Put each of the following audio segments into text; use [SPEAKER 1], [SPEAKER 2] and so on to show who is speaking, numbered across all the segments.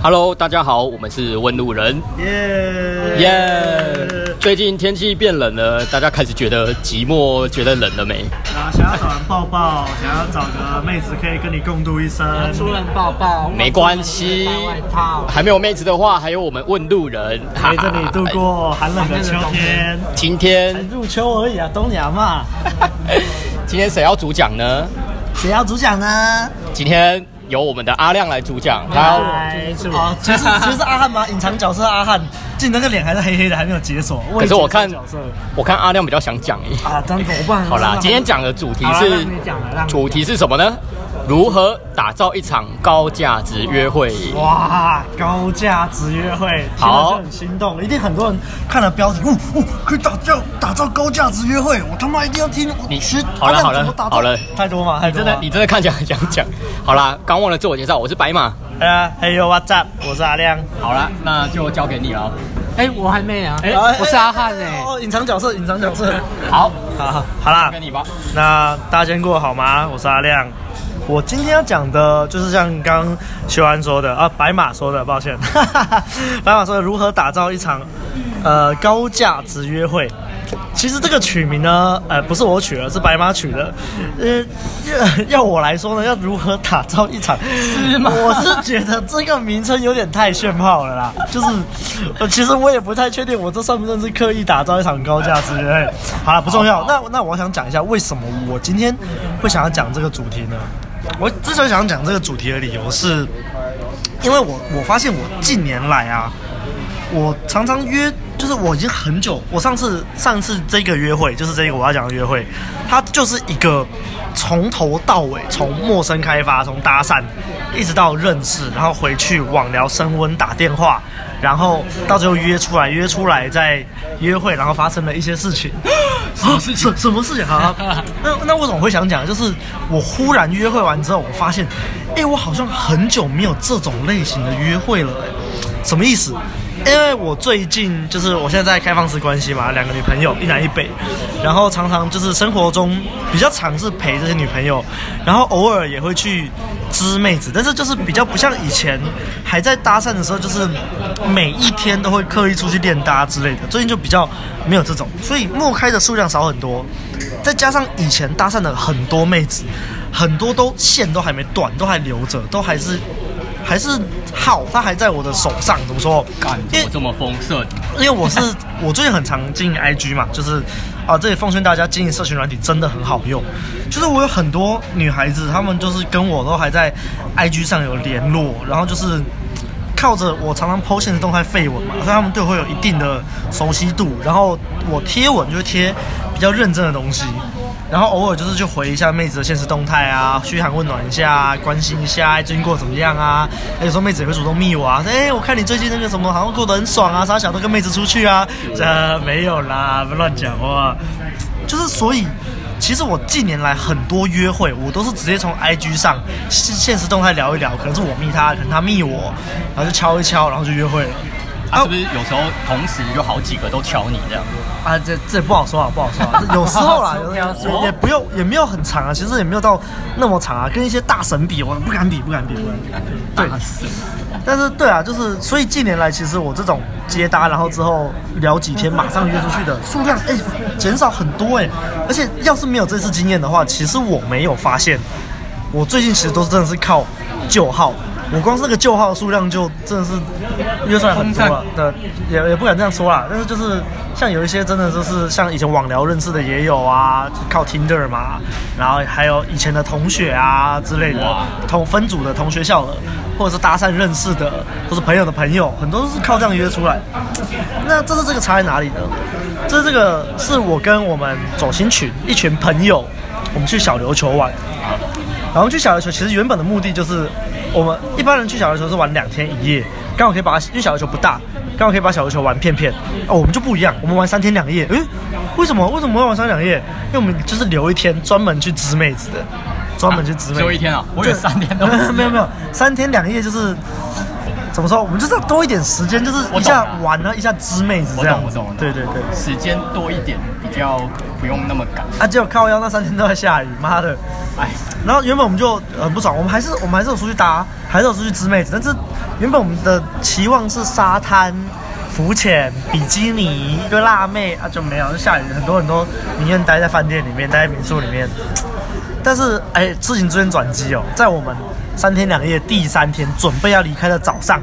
[SPEAKER 1] Hello，大家好，我们是问路人。
[SPEAKER 2] 耶
[SPEAKER 1] 耶！最近天气变冷了，大家开始觉得寂寞，觉得冷了没？
[SPEAKER 2] 啊，想要找人抱抱，想要找个妹子可以跟你共度一生，
[SPEAKER 3] 出人抱抱，
[SPEAKER 1] 没关系。
[SPEAKER 3] 外套
[SPEAKER 1] 还没有妹子的话，还有我们问路人
[SPEAKER 2] 陪着你度过寒冷的秋天。
[SPEAKER 1] 今天
[SPEAKER 2] 入秋而已啊，冬娘嘛。
[SPEAKER 1] 今天谁要主讲呢？
[SPEAKER 2] 谁要主讲呢？
[SPEAKER 1] 今天。由我们的阿亮来主讲，他
[SPEAKER 2] 要哦，其实 其实是阿汉吗？隐藏角色阿汉，竟那个脸还是黑黑的，还没有解锁。
[SPEAKER 1] 可是我看，我看阿亮比较想讲诶。
[SPEAKER 2] 啊，真怎么办？
[SPEAKER 1] 好啦，今天讲的主题是，主题是什么呢？如何打造一场高价值约会？
[SPEAKER 2] 哇，高价值约会，好，很心动，一定很多人看了标题，呜呜，可以打造打造高价值约会，我他妈一定要听。
[SPEAKER 1] 你吃好了好了好了，
[SPEAKER 2] 太多吗？太多。
[SPEAKER 1] 真的，你真的看起来很想讲。好啦，刚忘了自我介绍，我是白马。
[SPEAKER 2] 哎呀，还有 What's up？我是阿亮。
[SPEAKER 1] 好了，那就交给你了。
[SPEAKER 3] 哎，我还没啊。哎，我是阿汉哎。
[SPEAKER 2] 哦，隐藏角色，隐藏角色。
[SPEAKER 1] 好，
[SPEAKER 2] 好，好啦，
[SPEAKER 1] 交给你吧。
[SPEAKER 2] 那大家今天过得好吗？我是阿亮。我今天要讲的就是像刚修安说的啊，白马说的，抱歉，白马说的如何打造一场呃高价值约会。其实这个取名呢，呃，不是我取的，是白马取的。呃，要我来说呢，要如何打造一场？是吗？我是觉得这个名称有点太炫炮了啦。就是，呃，其实我也不太确定，我这算不算是刻意打造一场高价值约会？好了，不重要。那那我想讲一下，为什么我今天会想要讲这个主题呢？我之所以想讲这个主题的理由是，因为我我发现我近年来啊，我常常约，就是我已经很久，我上次上次这个约会就是这个我要讲的约会，它就是一个从头到尾，从陌生开发，从搭讪一直到认识，然后回去网聊升温打电话。然后到最后约出来，约出来再约会，然后发生了一些事情。什么事情？什什么事情？啊，那那为什么会想讲？就是我忽然约会完之后，我发现，哎，我好像很久没有这种类型的约会了。什么意思？因为我最近就是我现在在开放式关系嘛，两个女朋友，一南一北，然后常常就是生活中比较常是陪这些女朋友，然后偶尔也会去支妹子，但是就是比较不像以前还在搭讪的时候，就是每一天都会刻意出去练搭之类的。最近就比较没有这种，所以陌开的数量少很多，再加上以前搭讪的很多妹子，很多都线都还没断，都还留着，都还是。还是号，它还在我的手上，怎么说？
[SPEAKER 1] 感觉这么丰盛。
[SPEAKER 2] 因为我是 我最近很常经营 IG 嘛，就是啊，这里奉劝大家经营社群软体真的很好用。就是我有很多女孩子，她们就是跟我都还在 IG 上有联络，然后就是靠着我常常 PO 现实动态废文嘛，所以她们对我会有一定的熟悉度。然后我贴文就贴比较认真的东西。然后偶尔就是去回一下妹子的现实动态啊，嘘寒问暖一下，关心一下最近过得怎么样啊？有时候妹子也会主动密我啊，说哎，我看你最近那个什么好像过得很爽啊，啥小都跟妹子出去啊？这没有啦，不乱讲话。就是所以，其实我近年来很多约会，我都是直接从 IG 上现实动态聊一聊，可能是我密他，可能他密我，然后就敲一敲，然后就约会了。
[SPEAKER 1] 啊，是不是有时候同时有好几个都敲你这样？
[SPEAKER 2] 啊，这这不好说啊，不好说啊。有时候啦，有时候也不用，也没有很长啊。其实也没有到那么长啊。跟一些大神比，我不敢比，不敢比，不敢比。对，但是对啊，就是所以近年来，其实我这种接搭，然后之后聊几天，马上约出去的数量，哎，减少很多哎。而且要是没有这次经验的话，其实我没有发现，我最近其实都是真的是靠旧号。我光是这个旧号数量就真的是约出来很多了，对，也也不敢这样说啦。但是就是像有一些真的就是像以前网聊认识的也有啊，靠 Tinder 嘛，然后还有以前的同学啊之类的，同分组的同学校的，或者是搭讪认识的，或是朋友的朋友，很多都是靠这样约出来。那这是这个差在哪里呢？这是这个是我跟我们走心群一群朋友，我们去小琉球玩，然后去小琉球其实原本的目的就是。我们一般人去小琉球是玩两天一夜，刚好可以把，因为小琉球不大，刚好可以把小琉球玩片片。哦，我们就不一样，我们玩三天两夜。诶，为什么？为什么要玩三天两夜？因为我们就是留一天专门去支妹子的，专门去支妹子。留、
[SPEAKER 1] 啊、一天啊？我有三天都。
[SPEAKER 2] 没有没有，三天两夜就是怎么说？我们就是要多一点时间，就是一下玩了，一下知妹子这样。
[SPEAKER 1] 我懂，我懂。
[SPEAKER 2] 对对对，
[SPEAKER 1] 时间多一点，比较不用那么赶。
[SPEAKER 2] 啊，结果靠腰那三天都在下雨，妈的！哎，然后原本我们就很不爽，我们还是我们还是有出去搭，还是有出去支妹子，但是原本我们的期望是沙滩、浮潜、比基尼、一堆辣妹啊，就没有，就下雨，很多很多宁愿待在饭店里面，待在民宿里面。但是哎，事情出现转机哦，在我们三天两夜第三天准备要离开的早上，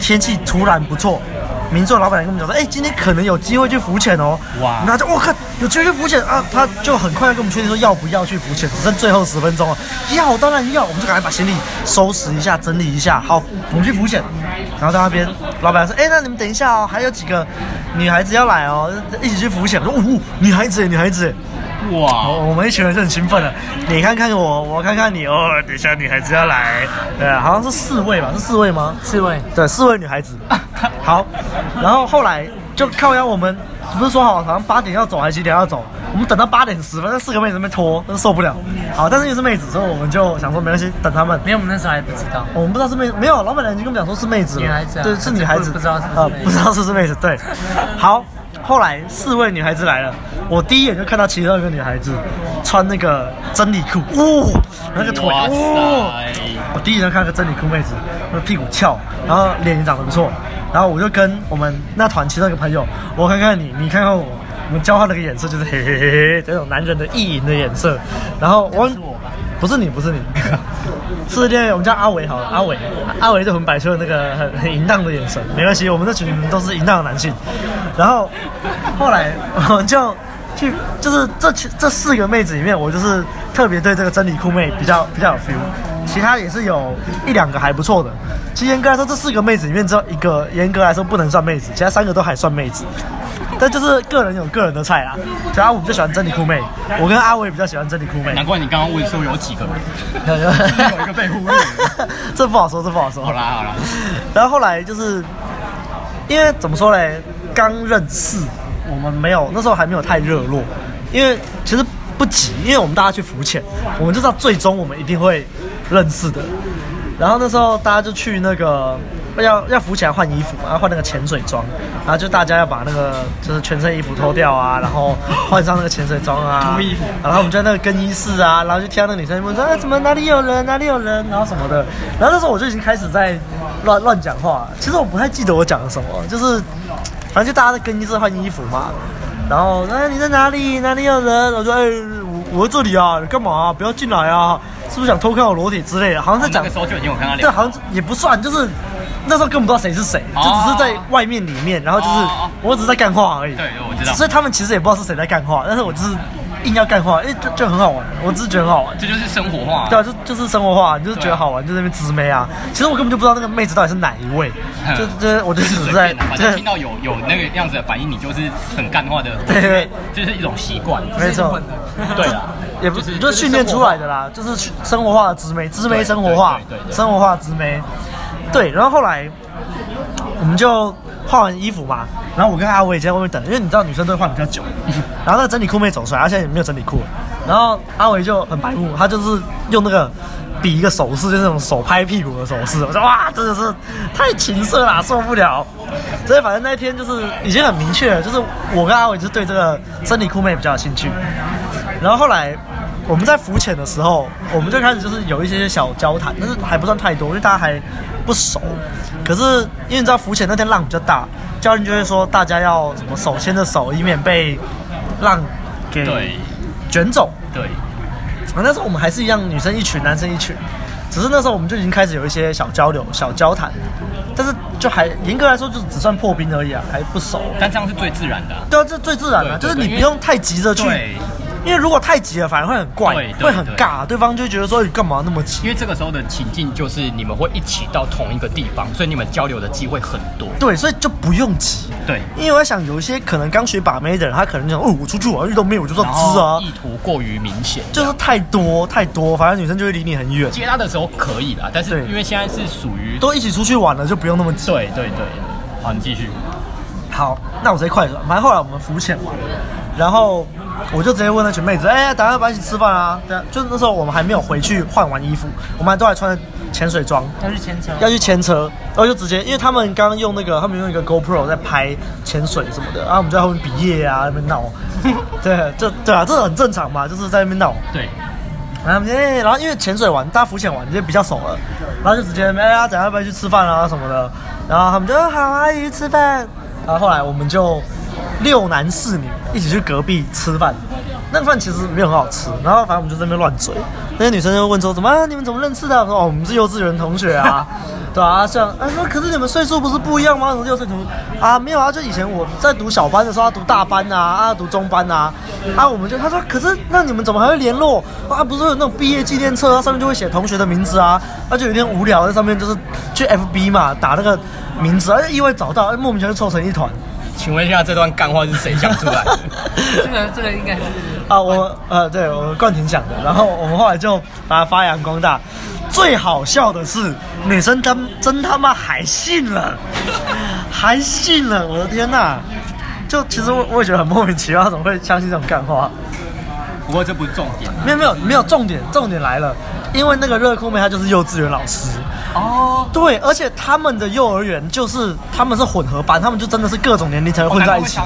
[SPEAKER 2] 天气突然不错。民宿老板跟我们讲说，哎，今天可能有机会去浮潜哦。哇！然后就我靠有机会去浮潜啊，他就很快要跟我们确定说要不要去浮潜，只剩最后十分钟了。要，当然要，我们就赶快把行李收拾一下，整理一下。好，我们去浮潜。然后在那边，老板说，哎，那你们等一下哦，还有几个女孩子要来哦，一起去浮潜。我说，哦，女孩子，女孩子。哇！我们一群人就很兴奋了。你看看我，我看看你哦。等一下女孩子要来，对啊，好像是四位吧？是四位吗？
[SPEAKER 3] 四位。
[SPEAKER 2] 对，四位女孩子。好，然后后来就靠腰我们不是说好好像八点要走还是几点要走？我们等到八点十分，那四个妹子在那边拖，真受不了。好，但是又是妹子，所以我们就想说没关系，等他们。
[SPEAKER 3] 没有，我们那时候还不知道。
[SPEAKER 2] 我们不知道是妹子，没有。老板娘已经跟我们讲说是妹子。
[SPEAKER 3] 女孩子。
[SPEAKER 2] 对，是女孩子。
[SPEAKER 3] 不知道是
[SPEAKER 2] 呃，不知道是不是妹子。对。好。后来四位女孩子来了，我第一眼就看到其中一个女孩子穿那个真理裤，哇，那个腿，哇，我第一眼就看到个真理裤妹子，那个屁股翘，然后脸也长得不错，然后我就跟我们那团其中一个朋友，我看看你，你看看我，我们交换了个眼色，就是嘿嘿嘿嘿这种男人的意淫的眼色，然后我。不是你，不是你，是那我们叫阿伟好了，阿伟，阿伟就很摆出了那个很很淫荡的眼神，没关系，我们这群都是淫荡的男性。然后后来我们就去，就是这这四个妹子里面，我就是特别对这个真理裤妹比较比较有 feel，其他也是有一两个还不错的。其实严格来说，这四个妹子里面只有一个严格来说不能算妹子，其他三个都还算妹子。但就是个人有个人的菜啦，就阿五比较喜欢真理酷妹，我跟阿伟比较喜欢真理酷妹。
[SPEAKER 1] 难怪你刚刚问说有几个 人，有一个被忽略，
[SPEAKER 2] 这不好说，这不好说。
[SPEAKER 1] 好啦好啦，
[SPEAKER 2] 然后后来就是因为怎么说嘞，刚认识，我们没有那时候还没有太热络，因为其实不急，因为我们大家去浮潜，我们就知道最终我们一定会认识的。然后那时候大家就去那个。要要浮起来换衣服，嘛，要换那个潜水装，然后就大家要把那个就是全身衣服脱掉啊，然后换上那个潜水装啊，脱衣服，然后我们就在那个更衣室啊，然后就听到那个女生问说，哎，怎么哪里有人，哪里有人，然后什么的，然后那时候我就已经开始在乱乱讲话，其实我不太记得我讲了什么，就是反正就大家在更衣室换衣服嘛，然后哎你在哪里，哪里有人，我说哎我这里啊，你干嘛啊？不要进来啊，是不是想偷看我裸体之类的？好像在讲，
[SPEAKER 1] 那个时候就已经有看到脸，
[SPEAKER 2] 对，好像也不算，就是。那时候根本不知道谁是谁，就只是在外面里面，然后就是我只是在干话而已。
[SPEAKER 1] 对，我知道。
[SPEAKER 2] 所以他们其实也不知道是谁在干话，但是我就是硬要干话，哎，就就很好玩。我只是觉得很好玩，
[SPEAKER 1] 这就是生活化。
[SPEAKER 2] 对啊，就就是生活化，你就是觉得好玩，就在那边直妹啊。其实我根本就不知道那个妹子到底是哪一位，就就我就只是在，
[SPEAKER 1] 反正听到有有那个样子的反应，你就是很干话的，对，就是一种习惯。
[SPEAKER 2] 没错，对啊，也不是就是训练出来的啦，就是生活化的直妹，直妹生活化，对对，生活化的直妹。对，然后后来我们就换完衣服嘛，然后我跟阿伟也在外面等，因为你知道女生都会换比较久。然后那个整理裤妹走出来，她现在也没有整理裤。然后阿伟就很白目，他就是用那个比一个手势，就是那种手拍屁股的手势。我说哇，真的是太情色了，受不了。所以反正那一天就是已经很明确了，就是我跟阿伟就是对这个整理裤妹比较有兴趣。然后后来。我们在浮潜的时候，我们就开始就是有一些小交谈，但是还不算太多，因为大家还不熟。可是因为你知道浮潜那天浪比较大，教练就会说大家要什么手牵着手，以免被浪给卷走。
[SPEAKER 1] 对。
[SPEAKER 2] 啊，那时候我们还是一样，女生一群，男生一群，只是那时候我们就已经开始有一些小交流、小交谈，但是就还严格来说就是只算破冰而已啊，还不熟。
[SPEAKER 1] 但这样是最自然的。
[SPEAKER 2] 对啊，这最自然的，就是你不用太急着去。因为如果太急了，反而会很怪，会很尬，对方就会觉得说你干嘛那么急？
[SPEAKER 1] 因为这个时候的情境就是你们会一起到同一个地方，所以你们交流的机会很多。
[SPEAKER 2] 对，所以就不用急。
[SPEAKER 1] 对，
[SPEAKER 2] 因为我在想，有一些可能刚学把妹的人，他可能想哦，我出去玩遇到妹，我就说知啊，
[SPEAKER 1] 意图过于明显，
[SPEAKER 2] 就是太多太多，反正女生就会离你很远。
[SPEAKER 1] 接她的时候可以啦，但是因为现在是属于
[SPEAKER 2] 都一起出去玩了，就不用那么急。
[SPEAKER 1] 对对对，好，你继续。
[SPEAKER 2] 好，那我直接快转。反正后来我们浮潜完，然后。我就直接问那群妹子，哎、欸，等下要不要一起吃饭啊？对啊，就是那时候我们还没有回去换完衣服，我们还都还穿着潜水装，
[SPEAKER 3] 要去牵车，
[SPEAKER 2] 要去牵车，然后就直接，因为他们刚刚用那个，他们用一个 GoPro 在拍潜水什么的，然后我们就在后面比耶啊，那边闹，对，这对啊，这很正常嘛，就是在那边闹。
[SPEAKER 1] 对，
[SPEAKER 2] 然后哎，然后因为潜水完，大家浮潜完就比较熟了，然后就直接哎呀，等下要不要去吃饭啊什么的，然后他们就说好啊，一起吃饭。然后后来我们就六男四女一起去隔壁吃饭。那个饭其实没有很好吃，然后反正我们就在那边乱嘴。那些女生就问说：“怎么、啊？你们怎么认识的？”我说：“哦，我们是幼稚园同学啊，对啊，像啊，说可是你们岁数不是不一样吗？什么幼稚园同学啊？没有啊，就以前我在读小班的时候，他读大班啊，啊，读中班啊，啊，我们就他说，可是那你们怎么还会联络啊？不是有那种毕业纪念册，上面就会写同学的名字啊？那、啊、就有点无聊，在上面就是去 FB 嘛，打那个名字，而、啊、且意外找到，莫名其妙就凑成一团。
[SPEAKER 1] 请问一下，这段干话是谁想出来的？
[SPEAKER 3] 这个这个应该是。
[SPEAKER 2] 啊，我呃，对我们冠廷讲的，然后我们后来就把它发扬光大。最好笑的是，女生他真他妈还信了，还信了！我的天哪！就其实我我也觉得很莫名其妙，怎么会相信这种干话？
[SPEAKER 1] 不过这不是重点，
[SPEAKER 2] 没有没有没有重点，重点来了，因为那个热裤妹她就是幼稚园老师。哦，对，而且他们的幼儿园就是他们是混合班，他们就真的是各种年龄才会混在一起。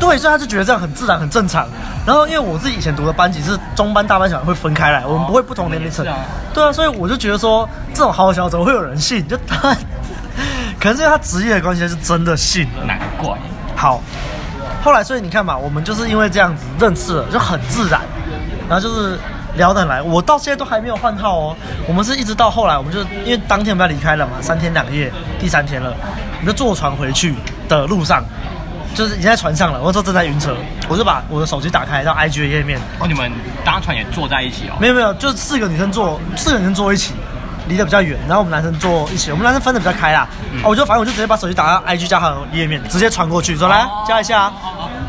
[SPEAKER 2] 对，所以他就觉得这样很自然、很正常。然后因为我自己以前读的班级是中班、大班、小班会分开来，我们不会不同年龄层。对啊，所以我就觉得说这种好小怎么会有人信？就 他，可能是因为他职业的关系，是真的信了。
[SPEAKER 1] 难怪。
[SPEAKER 2] 好，后来所以你看嘛，我们就是因为这样子认识了，就很自然，然后就是。聊得来，我到现在都还没有换号哦。我们是一直到后来，我们就因为当天我们要离开了嘛，三天两夜，第三天了，我们就坐船回去的路上，就是已经在船上了。我那时候正在晕车，我就把我的手机打开到 IG 的页面。
[SPEAKER 1] 哦，你们搭船也坐在一起哦？
[SPEAKER 2] 没有没有，就四个女生坐，四个女生坐一起，离得比较远，然后我们男生坐一起，我们男生分得比较开啦。嗯、哦，我就反正我就直接把手机打到 IG 加好友页面，直接传过去，说来、哦、加一下。啊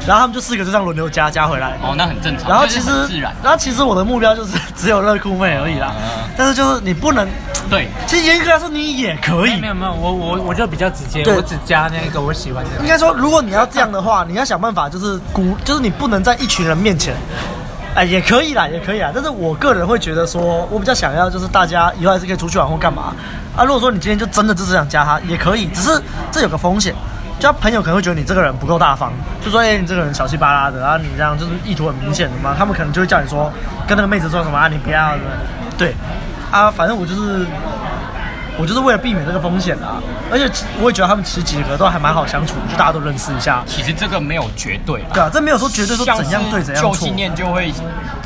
[SPEAKER 2] 然后他们就四个就这样轮流加加回来
[SPEAKER 1] 哦，那很正常。
[SPEAKER 2] 然后其实，然后其实我的目标就是 只有热酷妹而已啦。但是就是你不能
[SPEAKER 1] 对，
[SPEAKER 2] 其实严格来说你也可以。
[SPEAKER 3] 没有没有，我我我就比较直接，我只加那个我喜欢的。
[SPEAKER 2] 应该说，如果你要这样的话，你要想办法就是鼓，就是你不能在一群人面前，哎，也可以啦，也可以啦。但是我个人会觉得说，我比较想要就是大家以后还是可以出去玩或干嘛啊。如果说你今天就真的就是想加他，也可以，只是这有个风险。交朋友可能会觉得你这个人不够大方，就说哎、你这个人小气巴拉的，然后你这样就是意图很明显的嘛，他们可能就会叫你说跟那个妹子说什么啊，你不要，对，啊，反正我就是我就是为了避免这个风险啊，而且我也觉得他们其实几个都还蛮好相处，就大家都认识一下。
[SPEAKER 1] 其实这个没有绝对，
[SPEAKER 2] 对啊，这没有说绝对说怎样对怎样错。
[SPEAKER 1] 旧信念就会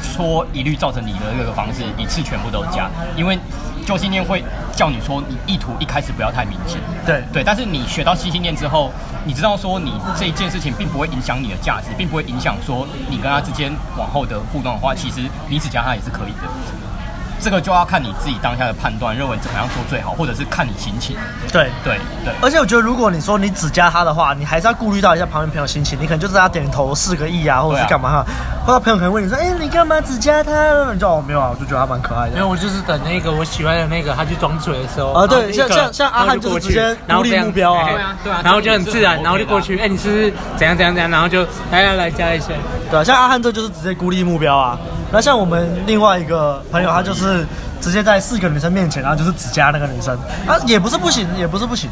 [SPEAKER 1] 说一律造成你的这个方式一次全部都加，因为。旧信念会叫你说，你意图一开始不要太明显。
[SPEAKER 2] 对
[SPEAKER 1] 对，但是你学到新信念之后，你知道说你这一件事情并不会影响你的价值，并不会影响说你跟他之间往后的互动的话，其实你只加他也是可以的。这个就要看你自己当下的判断，认为怎么样做最好，或者是看你心情。
[SPEAKER 2] 对
[SPEAKER 1] 对对。而
[SPEAKER 2] 且我觉得，如果你说你只加他的话，你还是要顾虑到一下旁边朋友心情。你可能就是他点头四个意啊，或者是干嘛哈。啊、或者朋友可能问你说：“哎、欸，你干嘛只加他？”你就哦没有啊，我就觉得他蛮可爱的。
[SPEAKER 3] 因为，我就是等那个我喜欢的那个他去装嘴的时候。
[SPEAKER 2] 啊，对，像像像阿汉就是直接孤立目标啊。对啊
[SPEAKER 3] 对啊。然后就很自然，然后就过去，哎、欸，你是不是怎样怎样怎样？然后就来来来加一些。
[SPEAKER 2] 对啊，像阿汉这就是直接孤立目标啊。那像我们另外一个朋友，他就是。直接在四个女生面前，然后就是只加那个女生，啊，也不是不行，也不是不行，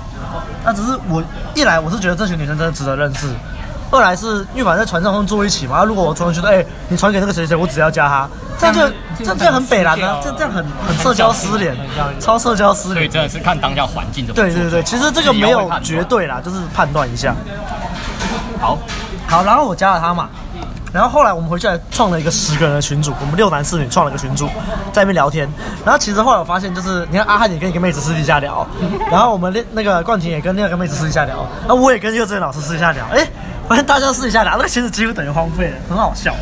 [SPEAKER 2] 那只是我一来我是觉得这群女生真的值得认识，二来是因为反正在船上会坐一起嘛，如果我突然觉得，哎、欸，你传给那个谁谁，我只要加他，这样就这这样很北烂啊，这这样很很社交失联，超社交失联，
[SPEAKER 1] 所以真的是看当下环境的。
[SPEAKER 2] 对对对，其实这个没有绝对啦，就是判断一下。
[SPEAKER 1] 好，
[SPEAKER 2] 好，然后我加了他嘛。然后后来我们回去还创了一个十个人的群组，我们六男四女创了一个群组，在那边聊天。然后其实后来我发现，就是你看阿汉也跟一个妹子私底下聊，然后我们那那个冠廷也跟另外一个妹子私底下聊，那我也跟幼稚园老师私底下聊，哎，发现大家私底下聊，那个群组几乎等于荒废了，很好笑。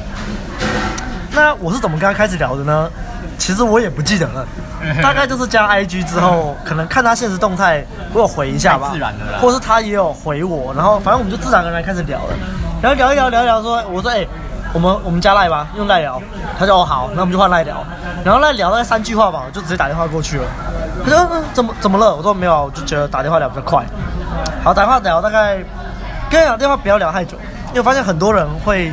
[SPEAKER 2] 那我是怎么跟他开始聊的呢？其实我也不记得了，大概就是加 IG 之后，可能看他现实动态，我有回一下吧，
[SPEAKER 1] 自然的啦，
[SPEAKER 2] 或是他也有回我，然后反正我们就自然而然开始聊了。然后聊一聊，聊一聊，说，我说，哎、我们我们加赖吧，用赖聊。他说，哦，好，那我们就换赖聊。然后赖聊了三句话吧，我就直接打电话过去了。他说，嗯，怎么怎么了？我说没有，我就觉得打电话聊比较快。好，打电话聊大概，跟你讲电话不要聊太久，因为我发现很多人会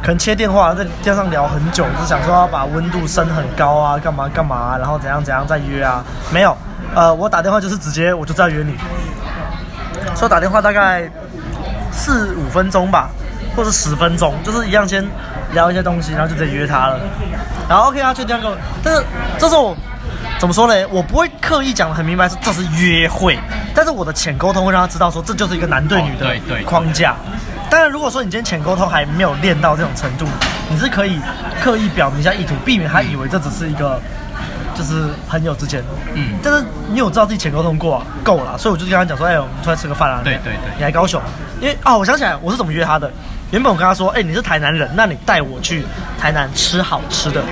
[SPEAKER 2] 可能切电话在电话上聊很久，就是想说要把温度升很高啊，干嘛干嘛，然后怎样怎样再约啊。没有，呃，我打电话就是直接我就在约你。所以打电话大概。四五分钟吧，或者十分钟，就是一样先聊一些东西，然后就直接约他了。然后 OK，他就这样跟我，但是这是我怎么说呢？我不会刻意讲得很明白，是这是约会，但是我的浅沟通会让他知道说，这就是一个男对女的框架。当然，如果说你今天浅沟通还没有练到这种程度，你是可以刻意表明一下意图，避免他以为这只是一个。就是朋友之间，嗯，但是你有知道自己前沟通过啊，够了，所以我就跟他讲说，哎，我们出来吃个饭啊。
[SPEAKER 1] 对对对，
[SPEAKER 2] 你来高雄，因为哦，我想起来我是怎么约他的。原本我跟他说，哎，你是台南人，那你带我去台南吃好吃的。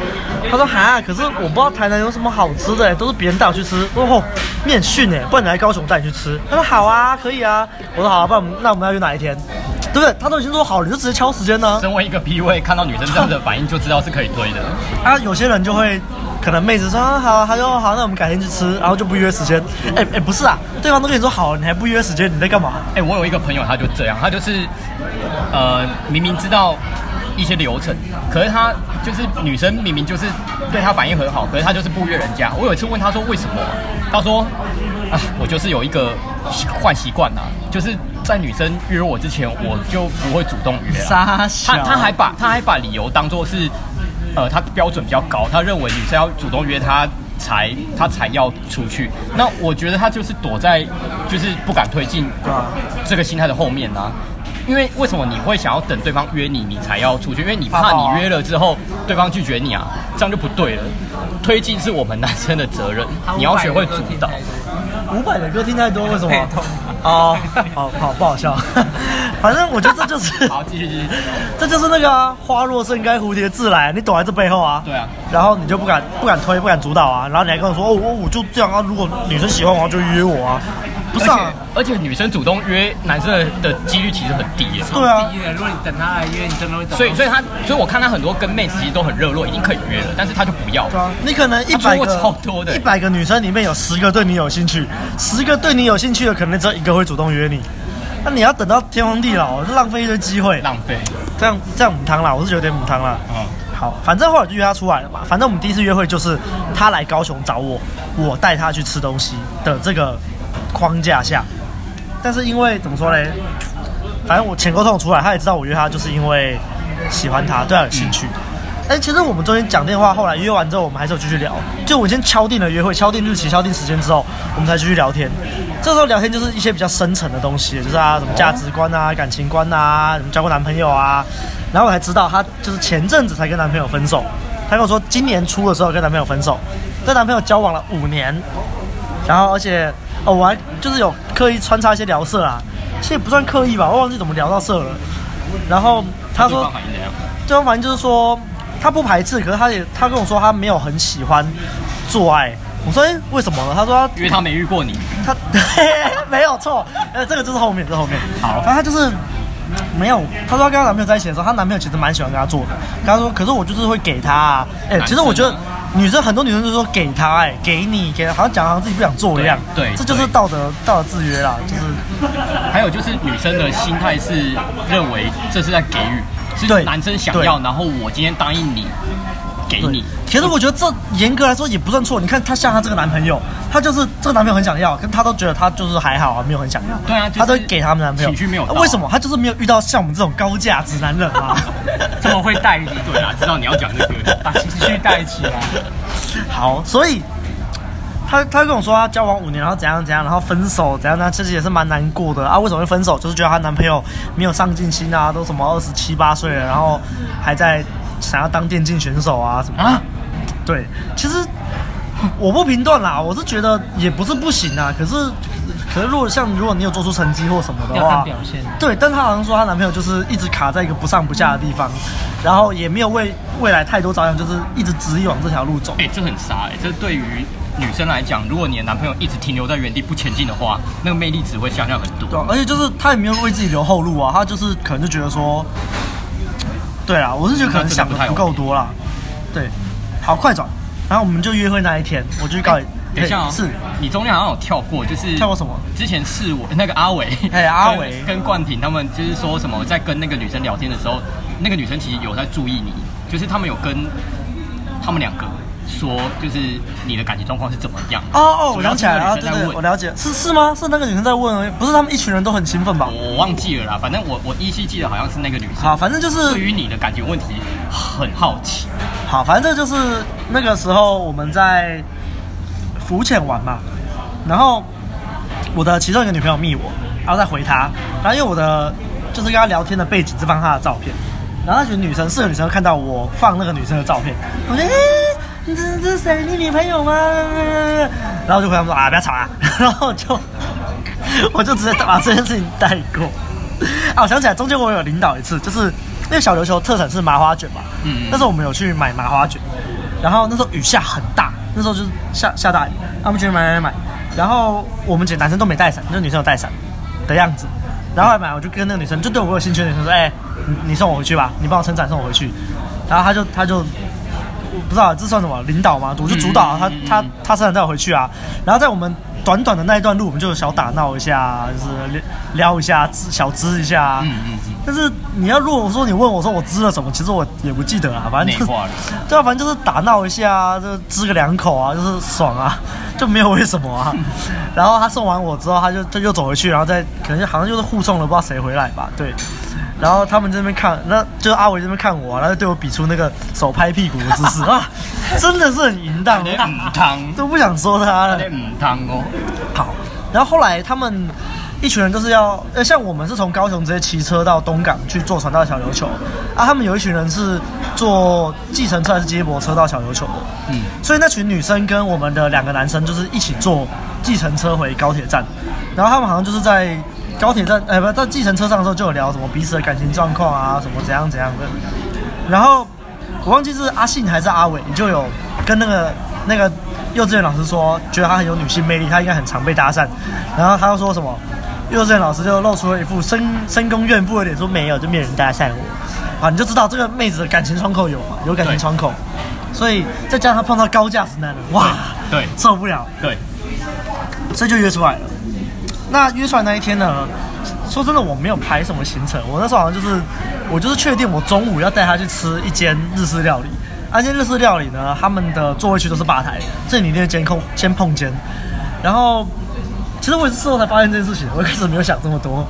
[SPEAKER 2] 他说哈，可是我不知道台南有什么好吃的，都是别人带我去吃。哦吼，你很逊哎，不然你来高雄带你去吃。他说好啊，可以啊。我说好啊，不然我们那我们要约哪一天？对不对？他都已经说好了，你就直接敲时间呢。
[SPEAKER 1] 身为一个 P 位，看到女生这样的反应就知道是可以推的。
[SPEAKER 2] 啊，有些人就会。可能妹子说好，他说好，那我们改天去吃，然后就不约时间。哎哎，不是啊，对方都跟你说好了，你还不约时间，你在干嘛？
[SPEAKER 1] 哎，我有一个朋友，他就这样，他就是呃，明明知道一些流程，可是他就是女生明明就是对他反应很好，可是他就是不约人家。我有一次问他说为什么，他说啊，我就是有一个坏习惯呐，就是在女生约我之前，我就不会主动约。
[SPEAKER 2] 傻小。
[SPEAKER 1] 他他还把他还把理由当做是。呃，他标准比较高，他认为女生要主动约他才他才要出去。那我觉得他就是躲在，就是不敢推进这个心态的后面啊。因为为什么你会想要等对方约你，你才要出去？因为你怕你约了之后对方拒绝你啊，这样就不对了。推进是我们男生的责任，你要学会主导。
[SPEAKER 2] 五百的歌听太多，为什么？哦，好好不好笑。反正我觉得这就是，
[SPEAKER 1] 好继续继续，
[SPEAKER 2] 这就是那个、啊、花若盛开，蝴蝶自来，你躲在这背后啊。
[SPEAKER 1] 对啊，
[SPEAKER 2] 然后你就不敢不敢推，不敢主导啊。然后你还跟我说，哦，我我就这样啊。如果女生喜欢我，就约我啊。不是啊，
[SPEAKER 1] 而且女生主动约男生的几率其实很低耶。
[SPEAKER 2] 对啊，
[SPEAKER 3] 如果你等他来约，你真的会等。
[SPEAKER 1] 所以所以他所以我看他很多跟妹子其实都很热络，已经可以约了，但是他就不要。
[SPEAKER 2] 对啊，你可能一百个超多的，一百个女生里面有十个对你有兴趣，十个对你有兴趣的，可能只有一个会主动约你。那你要等到天荒地老，就浪费一堆机会。
[SPEAKER 1] 浪费，
[SPEAKER 2] 这样这样母汤啦，我是觉得有点母汤啦。嗯，好，反正后来就约他出来了嘛。反正我们第一次约会就是他来高雄找我，我带他去吃东西的这个框架下。但是因为怎么说嘞？反正我前沟通出来，他也知道我约他就是因为喜欢他，对他有兴趣。哎、嗯，其实我们中间讲电话，后来约完之后，我们还是有继续聊。就我先敲定了约会，敲定日期，敲定时间之后，我们才继续聊天。这时候聊天就是一些比较深层的东西，就是啊什么价值观啊、感情观啊、什么交过男朋友啊。然后我才知道，她就是前阵子才跟男朋友分手。她跟我说，今年初的时候跟男朋友分手，跟男朋友交往了五年。然后而且哦，我还就是有刻意穿插一些聊色啊，其实也不算刻意吧，我忘记怎么聊到色了。然后他说，对方反应就是说他不排斥，可是他也他跟我说他没有很喜欢做爱。我说，哎，为什么呢？他说他，
[SPEAKER 1] 因为他没遇过你。
[SPEAKER 2] 他对，没有错。呃，这个就是后面，这是后面。好，反正他就是没有。他说他跟他男朋友在一起的时候，他男朋友其实蛮喜欢跟他做的。他说，可是我就是会给他啊。哎，其实我觉得女生很多女生就说给他，哎，给你，给他，好像讲好像自己不想做一样。
[SPEAKER 1] 对，对
[SPEAKER 2] 这就是道德道德制约啦。就是，
[SPEAKER 1] 还有就是女生的心态是认为这是在给予，是男生想要，然后我今天答应你。给你，
[SPEAKER 2] 其实我觉得这严格来说也不算错。你看，她像她这个男朋友，她就是这个男朋友很想要，跟她都觉得她就是还好啊，没有很想要。
[SPEAKER 1] 对啊，
[SPEAKER 2] 她都给他们男朋友。
[SPEAKER 1] 情绪没有、啊。
[SPEAKER 2] 为什么？她就是没有遇到像我们这种高价值男人啊，
[SPEAKER 1] 这么会带你。对啊，知道你要讲这个，把情绪带起来。
[SPEAKER 2] 好，所以他他跟我说他交往五年，然后怎样怎样，然后分手怎样，呢其实也是蛮难过的啊。为什么会分手？就是觉得她男朋友没有上进心啊，都什么二十七八岁了，然后还在。想要当电竞选手啊什么啊？对，其实我不评断啦，我是觉得也不是不行啊。可是，可是如果像如果你有做出成绩或什么的话，
[SPEAKER 3] 要看表现。
[SPEAKER 2] 对，但她好像说她男朋友就是一直卡在一个不上不下的地方，然后也没有为未来太多着想，就是一直执意往这条路走。
[SPEAKER 1] 哎、欸，这很傻哎、欸！这对于女生来讲，如果你的男朋友一直停留在原地不前进的话，那个魅力只会下降很多。
[SPEAKER 2] 对、啊，而且就是他也没有为自己留后路啊，他就是可能就觉得说。对啊，我是觉得可能想的不够多啦。对，好快转，然后我们就约会那一天，我就告诉你，
[SPEAKER 1] 等一下啊，是你中间好像有跳过，就是
[SPEAKER 2] 跳过什么？
[SPEAKER 1] 之前是我那个阿伟，
[SPEAKER 2] 哎，阿伟
[SPEAKER 1] 跟冠廷他们就是说什么，在跟那个女生聊天的时候，那个女生其实有在注意你，就是他们有跟他们两个说，就是你的感情状况是怎么样？
[SPEAKER 2] 哦哦，我想起来了，对对，
[SPEAKER 1] 对，
[SPEAKER 2] 我了解，是是吗？是那个女生在问而已，不是他们一群人都很兴奋吧？
[SPEAKER 1] 我忘记了啦，反正我我依稀记得好像是那个女生。
[SPEAKER 2] 好，反正就是
[SPEAKER 1] 对于你的感情问题很好奇。
[SPEAKER 2] 好，反正这就是那个时候我们在浮潜玩嘛，然后我的其中一个女朋友密我，然后再回她，然后因为我的就是跟她聊天的背景是放她的照片。然后那群女生，四个女生看到我放那个女生的照片，我说：“哎，你这这是谁？你女朋友吗？”然后我就回他们说：“啊，不要吵啊！” 然后就 我就直接把这件事情带过。啊，我想起来，中间我有领导一次，就是因为小琉球特产是麻花卷嘛，嗯，那时候我们有去买麻花卷，然后那时候雨下很大，那时候就是下下大雨，他们去买买买，然后我们几个男生都没带伞，就是女生有带伞的样子。然后来买，我就跟那个女生，就对我有兴趣的女生说：“哎、欸，你你送我回去吧，你帮我撑伞送我回去。”然后他就他就我不知道这算什么领导嘛？我就主导他、嗯、他他撑伞带我回去啊。然后在我们短短的那一段路，我们就小打闹一下，就是撩一下，小支一下。嗯嗯嗯。但是你要如果说你问我说我支了什么，其实我也不记得啊。反正就是对啊，反正就是打闹一下，就支个两口啊，就是爽啊。就没有为什么啊，然后他送完我之后，他就他就走回去，然后再可能好像就是护送了不知道谁回来吧，对。然后他们这边看，那就是阿伟这边看我，然后就对我比出那个手拍屁股的姿势 啊，真的是很淫荡，
[SPEAKER 1] 母汤
[SPEAKER 2] 都不想说他了，
[SPEAKER 1] 母汤哦。
[SPEAKER 2] 好，然后后来他们。一群人都是要，呃，像我们是从高雄直接骑车到东港去坐船到小琉球，啊，他们有一群人是坐计程车还是接驳车到小琉球的，嗯，所以那群女生跟我们的两个男生就是一起坐计程车回高铁站，然后他们好像就是在高铁站，哎，不，在计程车上的时候就有聊什么彼此的感情状况啊，什么怎样怎样的，然后我忘记是阿信还是阿伟，就有跟那个那个幼稚园老师说，觉得他很有女性魅力，他应该很常被搭讪，然后他又说什么？幼稚园老师就露出了一副深深宫怨妇的脸，说没有，就没有人搭讪我，啊，你就知道这个妹子的感情窗口有嘛，有感情窗口，所以再加上她碰到高价值男人，哇，
[SPEAKER 1] 对，
[SPEAKER 2] 受不了，
[SPEAKER 1] 对，
[SPEAKER 2] 所以就约出来了。那约出来那一天呢，说真的，我没有排什么行程，我那时候好像就是，我就是确定我中午要带他去吃一间日式料理，那间日式料理呢，他们的座位区都是吧台，这里一定监控先碰肩，然后。其实我也是事后才发现这件事情，我一开始没有想这么多。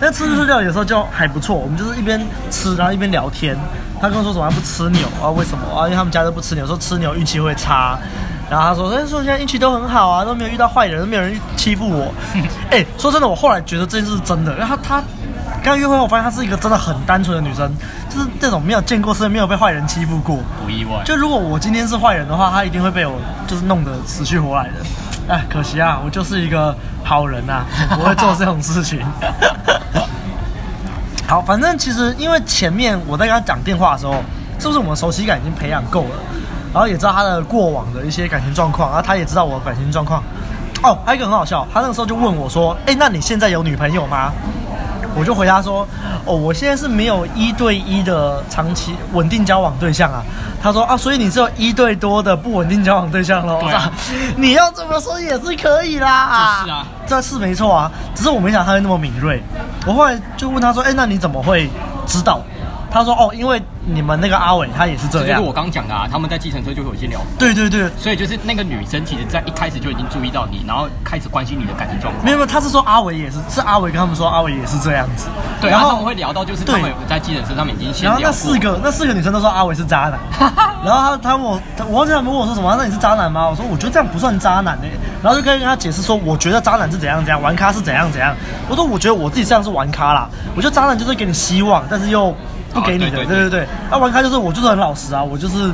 [SPEAKER 2] 但吃日式料理的时候就还不错，我们就是一边吃，然后一边聊天。他跟我说什么不吃牛啊？为什么啊？因为他们家都不吃牛，说吃牛运气会差。然后他说，哎，说现在运气都很好啊，都没有遇到坏人，都没有人欺负我。哎，说真的，我后来觉得这件事是真的。然后他，他刚刚约会后，我发现她是一个真的很单纯的女生，就是这种没有见过世面，没有被坏人欺负过。
[SPEAKER 1] 不意外。
[SPEAKER 2] 就如果我今天是坏人的话，她一定会被我就是弄得死去活来的。哎，可惜啊，我就是一个好人呐、啊，不会做这种事情。好，反正其实因为前面我在跟他讲电话的时候，是不是我们熟悉感已经培养够了，然后也知道他的过往的一些感情状况，然后他也知道我的感情状况。哦，还有一个很好笑，他那个时候就问我说：“哎，那你现在有女朋友吗？”我就回答说：“哦，我现在是没有一对一的长期稳定交往对象啊。”他说：“啊，所以你只有一对多的不稳定交往对象喽？”对啊，你要这么说也是可以啦。
[SPEAKER 1] 就是啊，
[SPEAKER 2] 这是没错啊，只是我没想到他会那么敏锐。我后来就问他说：“哎，那你怎么会知道？”他说：“哦，因为你们那个阿伟他也是这样。”
[SPEAKER 1] 就是我刚讲的啊，他们在计程车就会有一些聊。
[SPEAKER 2] 对对对，
[SPEAKER 1] 所以就是那个女生，其实在一开始就已经注意到你，然后开始关心你的感情状况。
[SPEAKER 2] 没有没有，他是说阿伟也是，是阿伟跟他们说阿伟也是这样子。
[SPEAKER 1] 对，然后他们会聊到，就是他们在计程车上面已经先聊。
[SPEAKER 2] 然后那四个那四个女生都说阿伟是渣男。然后他他问我，我忘记他们问我说什么？那你是渣男吗？我说我觉得这样不算渣男哎。然后就跟跟他解释说，我觉得渣男是怎样怎样，玩咖是怎样怎样。我说我觉得我自己这样是玩咖啦。我觉得渣男就是给你希望，但是又。不给你的，对对对。那、啊、玩咖就是我，就是很老实啊，我就是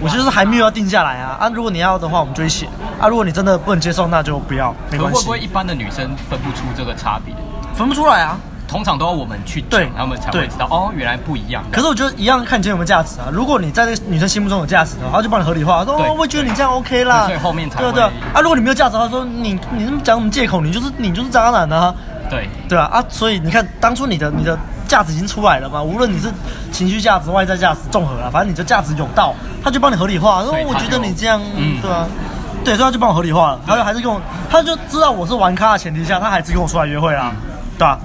[SPEAKER 2] 我就是还没有要定下来啊。啊，如果你要的话，我们就一起。啊，如果你真的不能接受，那就不要，没关系。
[SPEAKER 1] 会不会一般的女生分不出这个差别？
[SPEAKER 2] 分不出来啊，
[SPEAKER 1] 通常都要我们去对，他们才会知道哦，原来不一样。
[SPEAKER 2] 可是我觉得一样，看你有没有价值啊。如果你在这个女生心目中有价值的话，就帮你合理化，说我会觉得你这样 OK 啦。
[SPEAKER 1] 所以后面才
[SPEAKER 2] 对对啊。如果你没有价值，他说你你讲什么借口？你就是你就是渣男啊。
[SPEAKER 1] 对
[SPEAKER 2] 对啊啊！所以你看，当初你的你的。价值已经出来了嘛？无论你是情绪价值、外在价值综合了，反正你的价值有到，他就帮你合理化。因为我觉得你这样，嗯，对啊，对，所以他就帮我合理化了。他就还是跟我，他就知道我是玩咖的前提下，他还是跟我出来约会啦，对吧？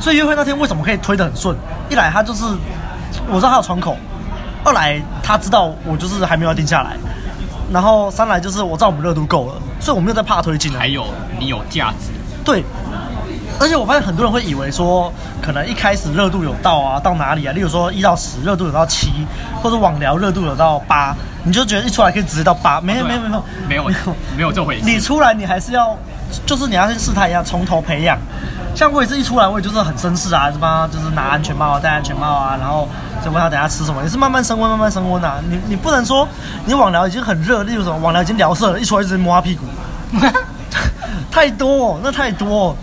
[SPEAKER 2] 所以约会那天为什么可以推得很顺？一来他就是我知道他有窗口，二来他知道我就是还没有定下来，然后三来就是我知道我们热度够了，所以我没有在怕推进了。
[SPEAKER 1] 还有你有价值，
[SPEAKER 2] 对。而且我发现很多人会以为说，可能一开始热度有到啊，到哪里啊？例如说一到十热度有到七，或者网聊热度有到八，你就觉得一出来可以直接到八？没有没有没有
[SPEAKER 1] 没有没有这回事。
[SPEAKER 2] 你出来你还是要，就是你要跟试探一样，从头培养。像我也是一出来，我也就是很绅士啊，什么就是拿安全帽啊，戴安全帽啊，然后就问他等下吃什么，也是慢慢升温，慢慢升温啊。你你不能说你网聊已经很热，例如什么网聊已经聊色了，一出来就直接摸他屁股，太多哦，那太多哦。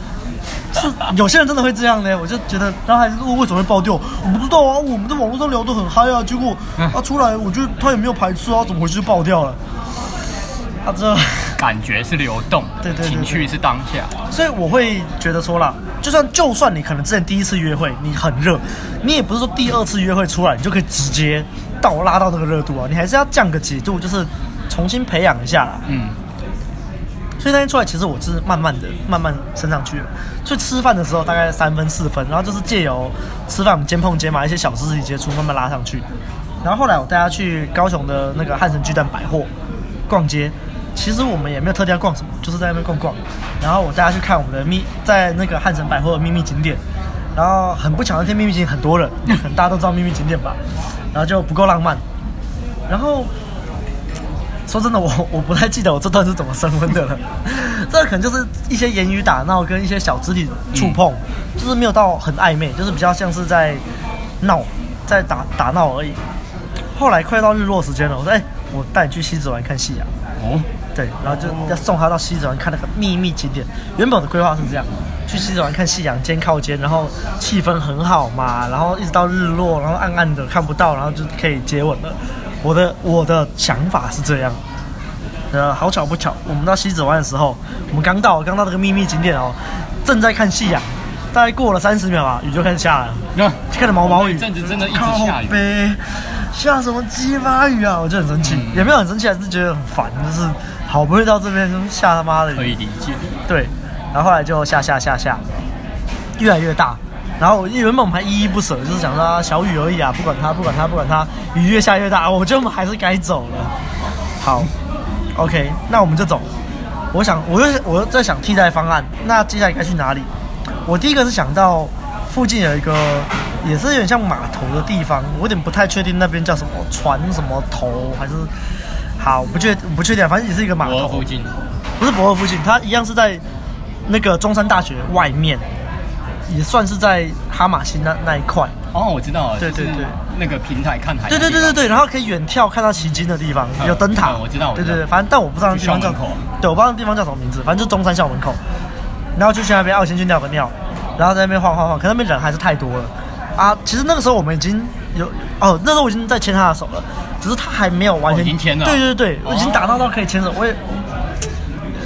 [SPEAKER 2] 是有些人真的会这样呢，我就觉得，然后还是问为什么会爆掉，我不知道啊，我们在网络上聊得很嗨啊，结果他出来，我觉得他也没有排斥啊，怎么回事就爆掉了？他这
[SPEAKER 1] 感觉是流动，
[SPEAKER 2] 对对，
[SPEAKER 1] 情绪是当下，
[SPEAKER 2] 所以我会觉得说啦，就算就算你可能之前第一次约会你很热，你也不是说第二次约会出来你就可以直接倒拉到那个热度啊，你还是要降个几度，就是重新培养一下啦。嗯。所以那天出来，其实我是慢慢的、慢慢升上去了。所以吃饭的时候大概三分、四分，然后就是借由吃饭我们肩碰肩嘛，一些小肢体接触慢慢拉上去。然后后来我带他去高雄的那个汉神巨蛋百货逛街，其实我们也没有特地要逛什么，就是在那边逛逛。然后我带他去看我们的秘，在那个汉神百货的秘密景点。然后很不巧，那天秘密景点很多人，可能大家都知道秘密景点吧。然后就不够浪漫。然后。说真的，我我不太记得我这段是怎么升温的了。这可能就是一些言语打闹跟一些小肢体触碰，嗯、就是没有到很暧昧，就是比较像是在闹，在打打闹而已。后来快到日落时间了，我说：“哎、欸，我带你去西子湾看夕阳。”哦，对，然后就要送他到西子湾看那个秘密景点。原本的规划是这样：去西子湾看夕阳，肩靠肩，然后气氛很好嘛，然后一直到日落，然后暗暗的看不到，然后就可以接吻了。我的我的想法是这样，呃，好巧不巧，我们到西子湾的时候，我们刚到，刚到这个秘密景点哦，正在看夕阳，大概过了三十秒啊，雨就开始下来了，那开始毛毛雨，
[SPEAKER 1] 阵子真的一直下雨，
[SPEAKER 2] 下什么鸡巴雨啊？我就很生气，嗯、也没有很生气，还是觉得很烦，就是好不容易到这边就下他妈的雨，
[SPEAKER 1] 可以理解，
[SPEAKER 2] 对，然后后来就下下下下，越来越大。然后原本我们还依依不舍，就是想说小雨而已啊，不管它，不管它，不管它，雨越下越大，我觉得我们还是该走了。好，OK，那我们就走。我想，我又我又在想替代方案，那接下来该去哪里？我第一个是想到附近有一个也是有点像码头的地方，我有点不太确定那边叫什么船什么头还是好不确不确定，反正也是一个码头
[SPEAKER 1] 附近，
[SPEAKER 2] 不是博尔附近，它一样是在那个中山大学外面。也算是在哈马星那那一块。
[SPEAKER 1] 哦，我知道了，
[SPEAKER 2] 对对对，
[SPEAKER 1] 那个平台看海，
[SPEAKER 2] 对对对对对，然后可以远眺看到旗津的地方，有灯塔，
[SPEAKER 1] 我知道，
[SPEAKER 2] 对对对，反正但我不知道那地方叫，对，我不知道那地方叫什么名字，反正就是中山校门口，然后就去那边，我先去尿个尿，然后在那边晃晃晃，可那边人还是太多了。啊。其实那个时候我们已经有哦，那时候我已经在牵他的手了，只是他还没有完全
[SPEAKER 1] 牵了，
[SPEAKER 2] 对对对，我已经打闹到可以牵手，我也。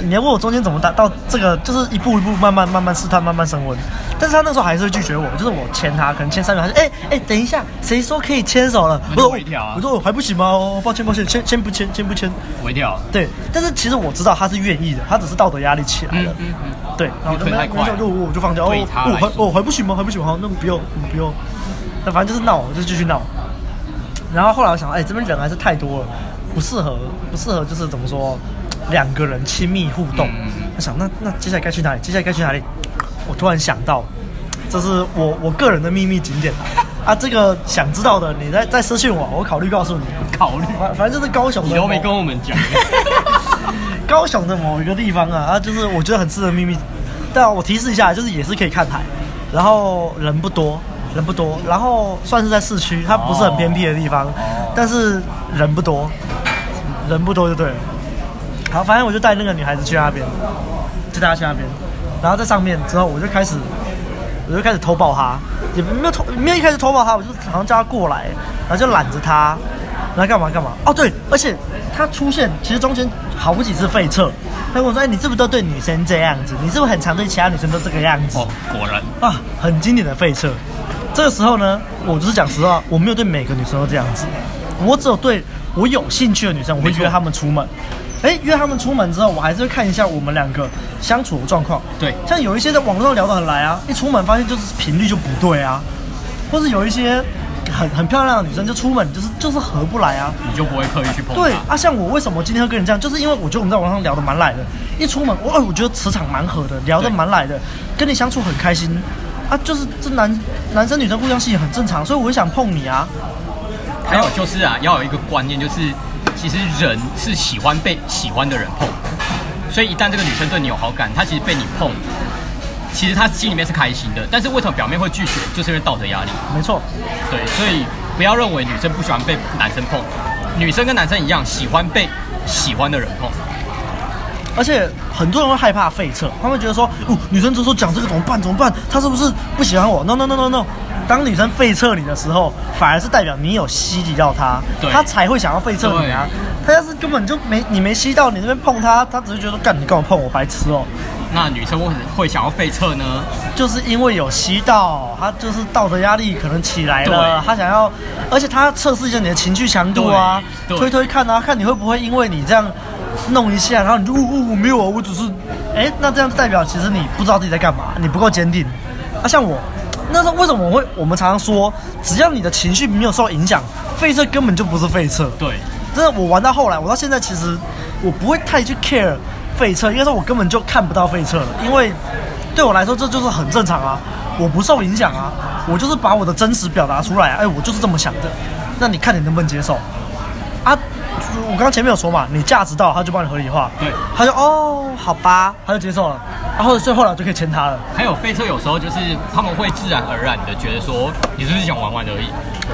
[SPEAKER 2] 你要问我中间怎么达到这个，就是一步一步慢慢慢慢试探，慢慢升温。但是他那时候还是会拒绝我，就是我牵他，可能牵三秒，他说：“哎、欸、哎、欸，等一下，谁说可以牵手了？”我说：“我说我还不行吗？哦，抱歉抱歉，先先不牵，先不牵。”
[SPEAKER 1] 微调。
[SPEAKER 2] 对，但是其实我知道他是愿意的，他只是道德压力起来了。嗯嗯嗯。对，然后就没没就我就放掉。哦，我还哦还不行吗？还不行吗？好，那不用不用。那反正就是闹，就继续闹。然后后来我想，哎、欸，这边人还是太多了，不适合不适合，就是怎么说？两个人亲密互动，我想那那接下来该去哪里？接下来该去哪里？我突然想到，这是我我个人的秘密景点啊！这个想知道的，你再再私信我，我考虑告诉你。
[SPEAKER 1] 考虑，
[SPEAKER 2] 反反正就是高雄的，
[SPEAKER 1] 你都没跟我们讲。
[SPEAKER 2] 高雄的某一个地方啊，啊，就是我觉得很适合秘密。但我提示一下，就是也是可以看海，然后人不多，人不多，然后算是在市区，它不是很偏僻的地方，但是人不多，人不多就对了。好，反正我就带那个女孩子去那边，就带她去那边，然后在上面之后，我就开始，我就开始偷抱她，也没有偷，没有一开始偷抱她，我就好像叫她过来，然后就揽着她，然后干嘛干嘛。哦，对，而且她出现，其实中间好几次废撤。她跟我说：“哎，你是不是都对女生这样子？你是不是很常对其他女生都这个样子？”
[SPEAKER 1] 哦，果然
[SPEAKER 2] 啊，很经典的废撤。这个时候呢，我就是讲实话，我没有对每个女生都这样子，我只有对我有兴趣的女生，我会约她们出门。哎，约他们出门之后，我还是会看一下我们两个相处的状况。
[SPEAKER 1] 对，
[SPEAKER 2] 像有一些在网络上聊得很来啊，一出门发现就是频率就不对啊，或是有一些很很漂亮的女生，就出门就是就是合不来啊，
[SPEAKER 1] 你就不会刻意去碰。
[SPEAKER 2] 对啊，像我为什么今天会跟你这样，就是因为我觉得我们在网上聊得蛮来的，一出门我我觉得磁场蛮合的，聊得蛮来的，跟你相处很开心啊，就是这男男生女生互相吸引很正常，所以我就想碰你啊。
[SPEAKER 1] 还有就是啊，要有一个观念，就是其实人是喜欢被喜欢的人碰，所以一旦这个女生对你有好感，她其实被你碰。其实她心里面是开心的，但是为什么表面会拒绝？就是因为道德压力。
[SPEAKER 2] 没错，
[SPEAKER 1] 对，所以不要认为女生不喜欢被男生碰，女生跟男生一样喜欢被喜欢的人碰。
[SPEAKER 2] 而且很多人会害怕废测，他们会觉得说，哦，女生这时候讲这个怎么办？怎么办？她是不是不喜欢我？No No No No No。当女生废撤你的时候，反而是代表你有吸引到她，她才会想要废撤你啊。她要是根本就没你没吸到，你那边碰她，她只是觉得，干你干嘛碰我，白痴哦。
[SPEAKER 1] 那女生为什么会想要废撤呢？
[SPEAKER 2] 就是因为有吸到，她就是道德压力可能起来了，她想要，而且她测试一下你的情绪强度啊，推推看啊，看你会不会因为你这样弄一下，然后你就呜呜呜没有啊，我只是，哎，那这样代表其实你不知道自己在干嘛，你不够坚定。啊，像我那时候为什么我会，我们常常说，只要你的情绪没有受影响，废车根本就不是废车。
[SPEAKER 1] 对，
[SPEAKER 2] 真的，我玩到后来，我到现在其实我不会太去 care。废车，因为说我根本就看不到废车了，因为对我来说这就是很正常啊，我不受影响啊，我就是把我的真实表达出来啊，哎，我就是这么想的，那你看你能不能接受？啊，我刚刚前面有说嘛，你价值到，他就帮你合理化，
[SPEAKER 1] 对，
[SPEAKER 2] 他就哦，好吧，他就接受了，然后所以后来就可以签他了。
[SPEAKER 1] 还有飞车有时候就是他们会自然而然的觉得说，你只是想玩玩而已。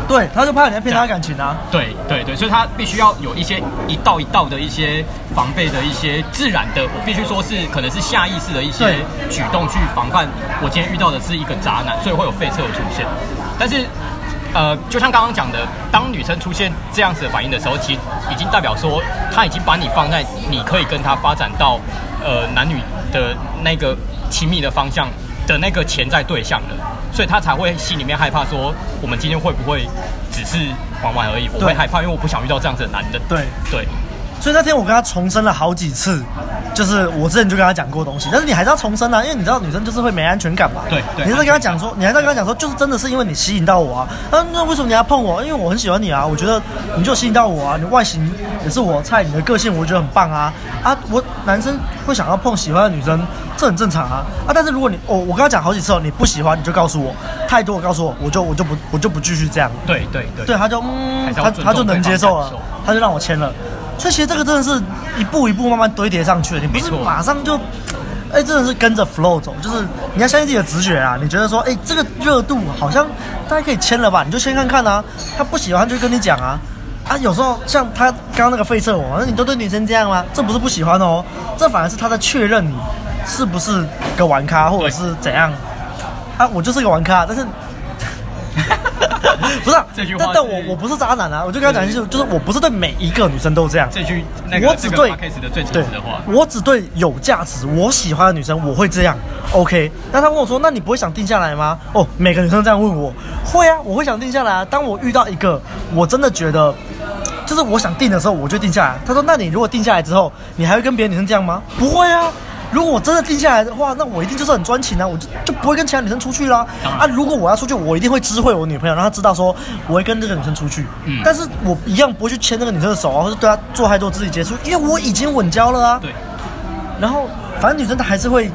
[SPEAKER 2] 对，他就怕你在骗他感情啊。
[SPEAKER 1] 对对对，所以他必须要有一些一道一道的一些防备的一些自然的，我必须说是可能是下意识的一些举动去防范。我今天遇到的是一个渣男，所以会有废撤的出现。但是，呃，就像刚刚讲的，当女生出现这样子的反应的时候，其实已经代表说，她已经把你放在你可以跟她发展到呃男女的那个亲密的方向的那个潜在对象了。所以她才会心里面害怕，说我们今天会不会只是玩玩而已？我会害怕，因为我不想遇到这样子的男的。对对。
[SPEAKER 2] 所以那天我跟他重申了好几次，就是我之前就跟他讲过东西，但是你还是要重申啊，因为你知道女生就是会没安全感嘛。
[SPEAKER 1] 对对。
[SPEAKER 2] 你还是跟他讲说，你还在跟他讲说，就是真的是因为你吸引到我啊。那那为什么你要碰我？因为我很喜欢你啊，我觉得你就吸引到我啊，你外形也是我菜，你的个性我觉得很棒啊啊！我男生会想要碰喜欢的女生，这很正常啊啊！但是如果你我我跟他讲好几次哦，你不喜欢你就告诉我，太多我告诉我，我就我就不我就不继续这样。
[SPEAKER 1] 对对对。
[SPEAKER 2] 对，他就嗯，他他就能接受了，他就让我签了。所以其实这个真的是一步一步慢慢堆叠上去的，你不是马上就，哎、欸，真的是跟着 flow 走，就是你要相信自己的直觉啊。你觉得说，哎、欸，这个热度好像大家可以签了吧？你就先看看啊。他不喜欢就跟你讲啊。啊，有时候像他刚刚那个费测我，那你都对女生这样吗？这不是不喜欢哦，这反而是他在确认你是不是个玩咖或者是怎样。啊，我就是个玩咖，但是。不是，啊，这句话，但但我我不是渣男啊，我就跟他讲一句，就是我不是对每一个女生都这样。
[SPEAKER 1] 这句，那个、
[SPEAKER 2] 我只对
[SPEAKER 1] 对，
[SPEAKER 2] 我只对有价值、我喜欢的女生，我会这样。OK，那他问我说，那你不会想定下来吗？哦，每个女生这样问我，会啊，我会想定下来啊。当我遇到一个我真的觉得，就是我想定的时候，我就定下来。他说，那你如果定下来之后，你还会跟别的女生这样吗？不会啊。如果我真的定下来的话，那我一定就是很专情啊，我就就不会跟其他女生出去啦。啊，如果我要出去，我一定会知会我女朋友，让她知道说我会跟这个女生出去。嗯，但是我一样不会去牵那个女生的手啊，或者对她做太多肢体接触，因为我已经稳交了啊。
[SPEAKER 1] 对。
[SPEAKER 2] 然后，反正女生她还是会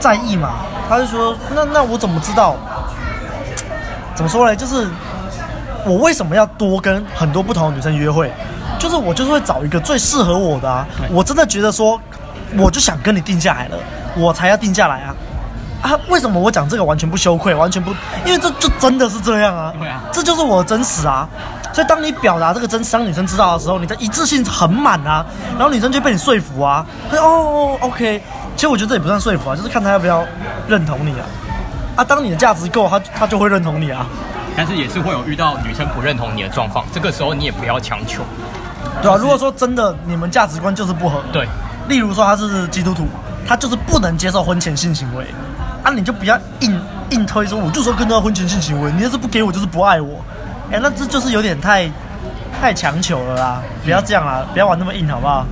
[SPEAKER 2] 在意嘛，她就说：“那那我怎么知道？怎么说呢？就是我为什么要多跟很多不同的女生约会？就是我就是会找一个最适合我的啊。我真的觉得说。”我就想跟你定下来了，我才要定下来啊！啊，为什么我讲这个完全不羞愧，完全不？因为这就真的是这样啊！对啊，这就是我的真实啊！所以当你表达这个真实，让女生知道的时候，你的一致性很满啊，然后女生就被你说服啊。她说哦，OK，其实我觉得这也不算说服啊，就是看她要不要认同你啊。啊，当你的价值够，她她就会认同你啊。
[SPEAKER 1] 但是也是会有遇到女生不认同你的状况，这个时候你也不要强求，
[SPEAKER 2] 对啊，如果说真的你们价值观就是不合，
[SPEAKER 1] 对。
[SPEAKER 2] 例如说他是基督徒，他就是不能接受婚前性行为，啊，你就不要硬硬推说，我就说跟他婚前性行为，你要是不给我就是不爱我，哎，那这就是有点太太强求了啦，不要这样啦，不要玩那么硬好不好？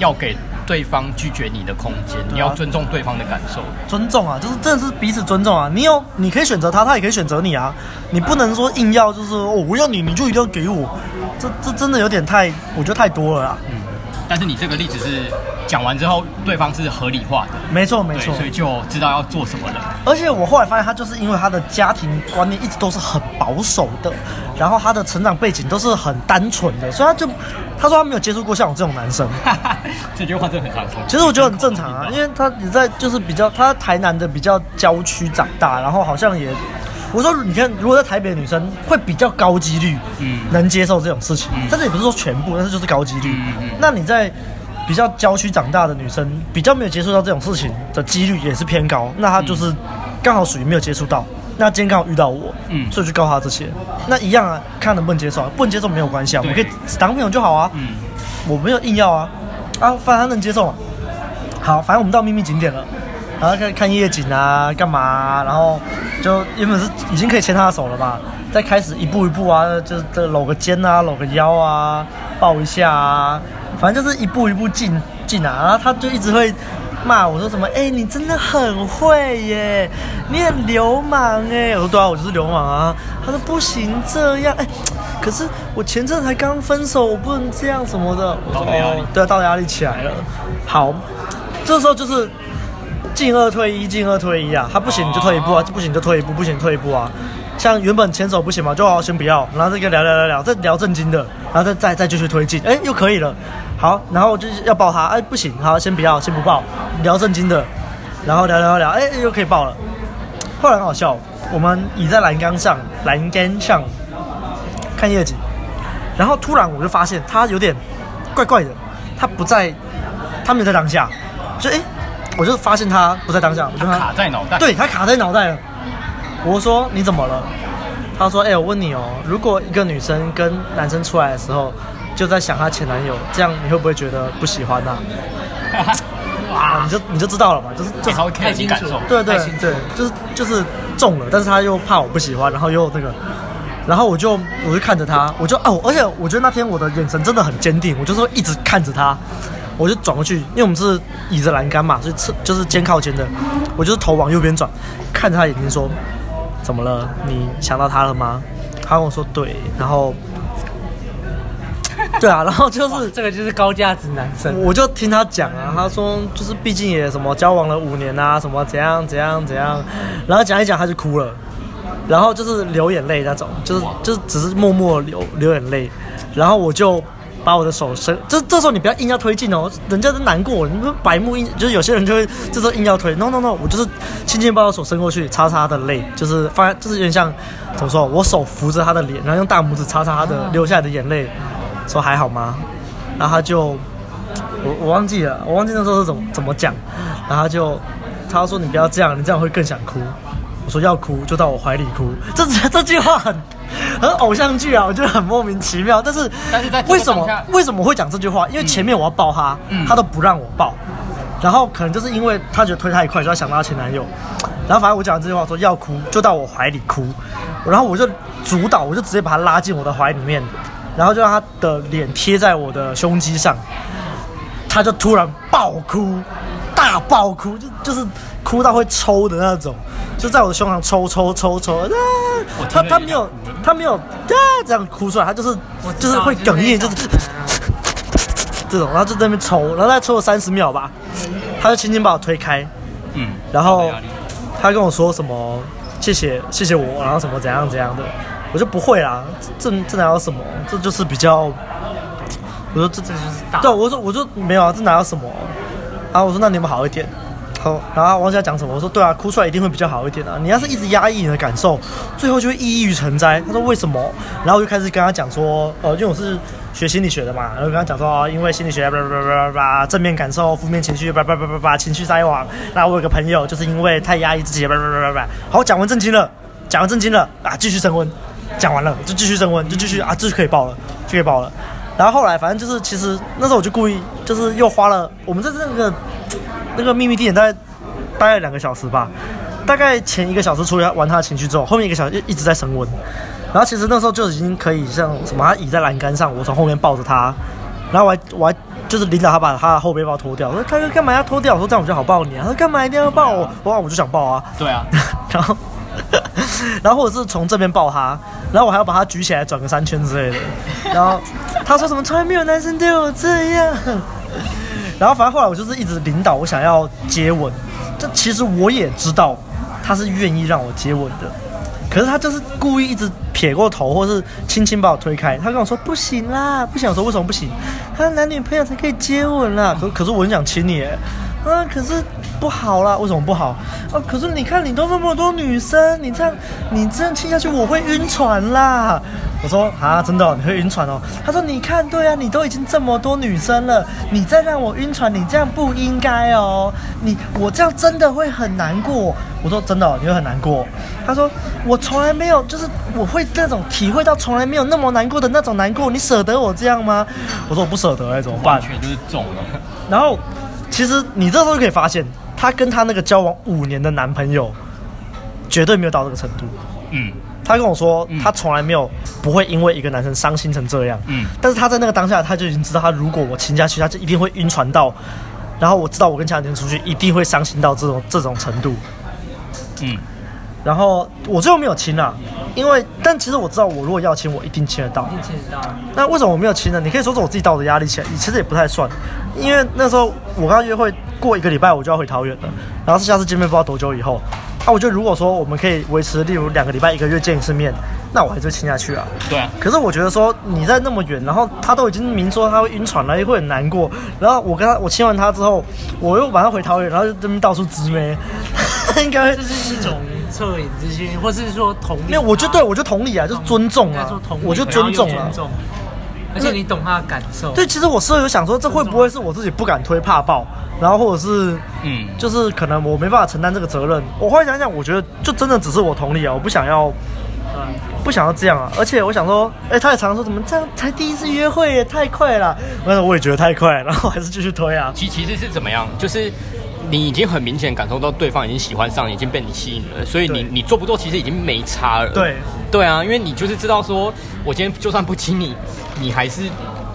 [SPEAKER 1] 要给对方拒绝你的空间，
[SPEAKER 2] 啊、
[SPEAKER 1] 你要尊重对方的感受。
[SPEAKER 2] 尊重啊，就是真的是彼此尊重啊。你有，你可以选择他，他也可以选择你啊。你不能说硬要，就是哦，我要你，你就一定要给我。这这真的有点太，我觉得太多了啦。
[SPEAKER 1] 嗯，但是你这个例子是讲完之后，对方是合理化的。
[SPEAKER 2] 没错没错，
[SPEAKER 1] 所以就知道要做什么了。
[SPEAKER 2] 而且我后来发现，他就是因为他的家庭观念一直都是很保守的，然后他的成长背景都是很单纯的，所以他就他说他没有接触过像我这种男生。
[SPEAKER 1] 这句话真的很常说。
[SPEAKER 2] 其实我觉得很正常啊，因为他也在就是比较他台南的比较郊区长大，然后好像也。我说，你看，如果在台北的女生会比较高几率，嗯，能接受这种事情，嗯、但是也不是说全部，但是就是高几率。那你在比较郊区长大的女生，比较没有接触到这种事情的几率也是偏高。那她就是刚好属于没有接触到。那今天刚好遇到我，嗯，所以就告诉她这些。那一样啊，看能不能接受，啊不能接受没有关系啊，我们可以只当朋友就好啊。嗯，我没有硬要啊，啊，反正她能接受嘛。好，反正我们到秘密景点了。然后看看夜景啊，干嘛啊？然后就原本是已经可以牵他的手了嘛，再开始一步一步啊，就是这搂个肩啊，搂个腰啊，抱一下啊，反正就是一步一步进进啊。然后他就一直会骂我说什么：“哎，你真的很会耶，你很流氓哎。”我说：“对啊，我就是流氓啊。”他说：“不行这样，哎，可是我前阵才刚分手，我不能这样什么的。”我说：“哦，对啊，道德压力起来了。”好，这时候就是。进二退一，进二退一啊！他不行你就退一步啊，不行就退一步，不行退一步啊。像原本牵手不行嘛，就好好先不要，然后这个聊聊聊聊，再聊正经的，然后再再再继续推进，哎，又可以了。好，然后就是要抱他，哎，不行，好，先不要，先不抱，聊正经的，然后聊聊聊，哎，又可以抱了。后来很好笑，我们倚在栏杆上，栏杆上看夜景，然后突然我就发现他有点怪怪的，他不在，他没有在当下，就哎。我就发现他不在当下，我就
[SPEAKER 1] 他卡在脑袋，
[SPEAKER 2] 对，他卡在脑袋了。我说你怎么了？他说：哎、欸，我问你哦，如果一个女生跟男生出来的时候，就在想她前男友，这样你会不会觉得不喜欢呢、啊？哇，你就你就知道了嘛，就是就
[SPEAKER 1] 他会开心感受，
[SPEAKER 2] 对对对，就是就是中了，但是他又怕我不喜欢，然后又那个，然后我就我就看着他，我就哦，而且我觉得那天我的眼神真的很坚定，我就说一直看着他。我就转过去，因为我们是倚着栏杆嘛，所以侧就是肩靠肩的。我就是头往右边转，看着他眼睛说：“怎么了？你想到他了吗？”他跟我说：“对。”然后，对啊，然后就是
[SPEAKER 3] 这个就是高价值男生。
[SPEAKER 2] 我就听他讲啊，他说就是毕竟也什么交往了五年啊，什么怎样怎样怎样，然后讲一讲他就哭了，然后就是流眼泪那种，就是就是只是默默流流眼泪，然后我就。把我的手伸，这这时候你不要硬要推进哦，人家都难过，你们白目硬，就是有些人就会这时候硬要推，no no no，我就是轻轻把我手伸过去，擦擦他的泪，就是发，就是有点像怎么说，我手扶着他的脸，然后用大拇指擦擦他的流下来的眼泪，说还好吗？然后他就，我我忘记了，我忘记那时候是怎么怎么讲，然后他就他说你不要这样，你这样会更想哭。我说要哭就到我怀里哭，这这句话很很偶像剧啊，我觉得很莫名其妙。但是但是在为什么为什么会讲这句话？因为前面我要抱他，嗯、他都不让我抱，然后可能就是因为他觉得推太快，就要想到他前男友。然后反正我讲这句话说要哭就到我怀里哭，然后我就主导，我就直接把他拉进我的怀里面，然后就让他的脸贴在我的胸肌上，他就突然爆哭，大爆哭，就就是哭到会抽的那种。就在我的胸膛抽抽抽抽，啊、他他没有他没有啊这样哭出来，他就是就是会哽咽，就是 这种，然后就在那边抽，然后他抽了三十秒吧，他就轻轻把我推开，嗯，然后他跟我说什么谢谢谢谢我，然后什么怎样怎样的，我就不会啦，这这哪有什么，这就是比较，我说这这就是大，对，我说我说没有啊，这哪有什么，然后我说那你们好一点。然后王姐讲什么？我说对啊，哭出来一定会比较好一点啊。你要是一直压抑你的感受，最后就会抑郁成灾。他说为什么？然后我就开始跟他讲说，呃，因为我是学心理学的嘛，然后跟他讲说，因为心理学，叭叭叭叭叭，正面感受、负面情绪，叭叭叭叭叭，情绪灾网。那我有个朋友，就是因为太压抑自己，叭叭叭叭叭。好，讲完正经了，讲完正经了啊，继续升温。讲完了就继续升温，就继续啊，这就可以爆了，就可以报了。然后后来反正就是，其实那时候我就故意，就是又花了，我们在这个。那个秘密地点大概待了两个小时吧，大概前一个小时处理完他的情绪之后，后面一个小时一直在升温。然后其实那时候就已经可以像什么，他倚在栏杆上，我从后面抱着他，然后我还我还就是领导他把他的后背包脱掉，我说他说干嘛要脱掉？我说这样我就好抱你啊。他说干嘛一定要抱我？哇，我就想抱啊。
[SPEAKER 1] 对啊，
[SPEAKER 2] 然后然后或者是从这边抱他，然后我还要把他举起来转个三圈之类的。然后他说什么从来没有男生对我这样。然后反正后来我就是一直领导我想要接吻，这其实我也知道他是愿意让我接吻的。可是他就是故意一直撇过头，或是轻轻把我推开。他跟我说不行啦，不想。说为什么不行？他男女朋友才可以接吻啦。可可是我很想亲你，啊，可是不好啦。为什么不好？啊，可是你看你都那么多女生，你这样你这样亲下去我会晕船啦。我说啊，真的哦，你会晕船哦。他说你看，对啊，你都已经这么多女生了，你再让我晕船，你这样不应该哦。你我这样真的会很难过。我说真的哦，你会很难过。他说我从来没有，就是我会那种体会到从来没有那么难过的那种难过。你舍得我这样吗？我说我不舍得，哎，怎么办？
[SPEAKER 1] 完全就是中了。
[SPEAKER 2] 然后其实你这时候就可以发现，她跟她那个交往五年的男朋友绝对没有到这个程度。
[SPEAKER 1] 嗯，
[SPEAKER 2] 她跟我说，她从来没有不会因为一个男生伤心成这样。
[SPEAKER 1] 嗯，
[SPEAKER 2] 但是她在那个当下，她就已经知道，她如果我亲下去，她就一定会晕船到。然后我知道，我跟其他人出去一定会伤心到这种这种程度。
[SPEAKER 1] 嗯，
[SPEAKER 2] 然后我最后没有亲啊，因为但其实我知道，我如果要亲，我一定亲得到。
[SPEAKER 3] 一定亲得到。
[SPEAKER 2] 那为什么我没有亲呢？你可以说是我自己道德压力起来，其实也不太算，因为那时候我跟他约会过一个礼拜，我就要回桃园了，然后是下次见面不知道多久以后。啊，我觉得如果说我们可以维持，例如两个礼拜、一个月见一次面，那我还是会亲下去啊。
[SPEAKER 1] 对啊。
[SPEAKER 2] 可是我觉得说你在那么远，然后他都已经明说他会晕船了，也会很难过。然后我跟他，我亲完他之后，我又马上回桃园，然后就这边到处直妹，应该
[SPEAKER 3] 就是一种恻隐之心，或是说同理。
[SPEAKER 2] 没有，我就对我就同理啊，就是尊重啊，我就尊重了。
[SPEAKER 3] 而且你懂他的感受。
[SPEAKER 2] 对，其实我事后有想说，这会不会是我自己不敢推怕爆，然后或者是，嗯，就是可能我没办法承担这个责任。我后来想想，我觉得就真的只是我同理啊，我不想要，不想要这样啊。而且我想说，哎，他也常常说怎么这样才第一次约会也太快了，但是我也觉得太快，然后还是继续推啊。
[SPEAKER 1] 其其实是怎么样？就是。你已经很明显感受到对方已经喜欢上你，已经被你吸引了，所以你你做不做其实已经没差了。
[SPEAKER 2] 对
[SPEAKER 1] 对啊，因为你就是知道说，我今天就算不亲你，你还是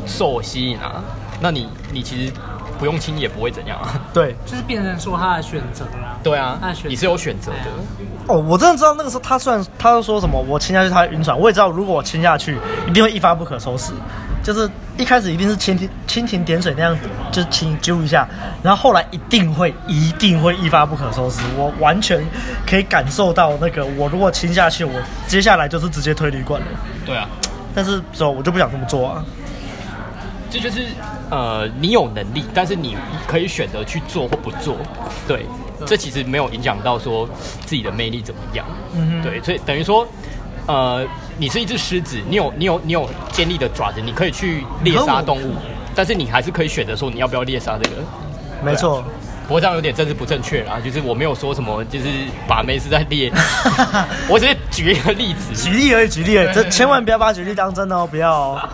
[SPEAKER 1] 受我吸引啊。那你你其实不用亲也不会怎样啊。
[SPEAKER 2] 对，
[SPEAKER 3] 就是变成说他的选择啦。
[SPEAKER 1] 对啊，你是有选择的。
[SPEAKER 2] 哦，我真的知道那个时候他虽然他就说什么我亲下去他晕船，我也知道如果我亲下去一定会一发不可收拾。就是一开始一定是蜻蜓蜻蜓点水那样，就轻揪一下，然后后来一定会一定会一发不可收拾。我完全可以感受到那个，我如果亲下去，我接下来就是直接推旅馆了。
[SPEAKER 1] 对啊，
[SPEAKER 2] 但是说我就不想这么做啊。
[SPEAKER 1] 这就是呃，你有能力，但是你可以选择去做或不做。对，这其实没有影响到说自己的魅力怎么样。嗯哼，对，所以等于说。呃，你是一只狮子，你有你有你有尖利的爪子，你可以去猎杀动物，但是你还是可以选择说你要不要猎杀这个。
[SPEAKER 2] 没错，
[SPEAKER 1] 不过这样有点政治不正确啦，就是我没有说什么，就是把妹是在猎，我只是举一个例子，
[SPEAKER 2] 举例而已，举例而已，这千万不要把举例当真哦，不要哦。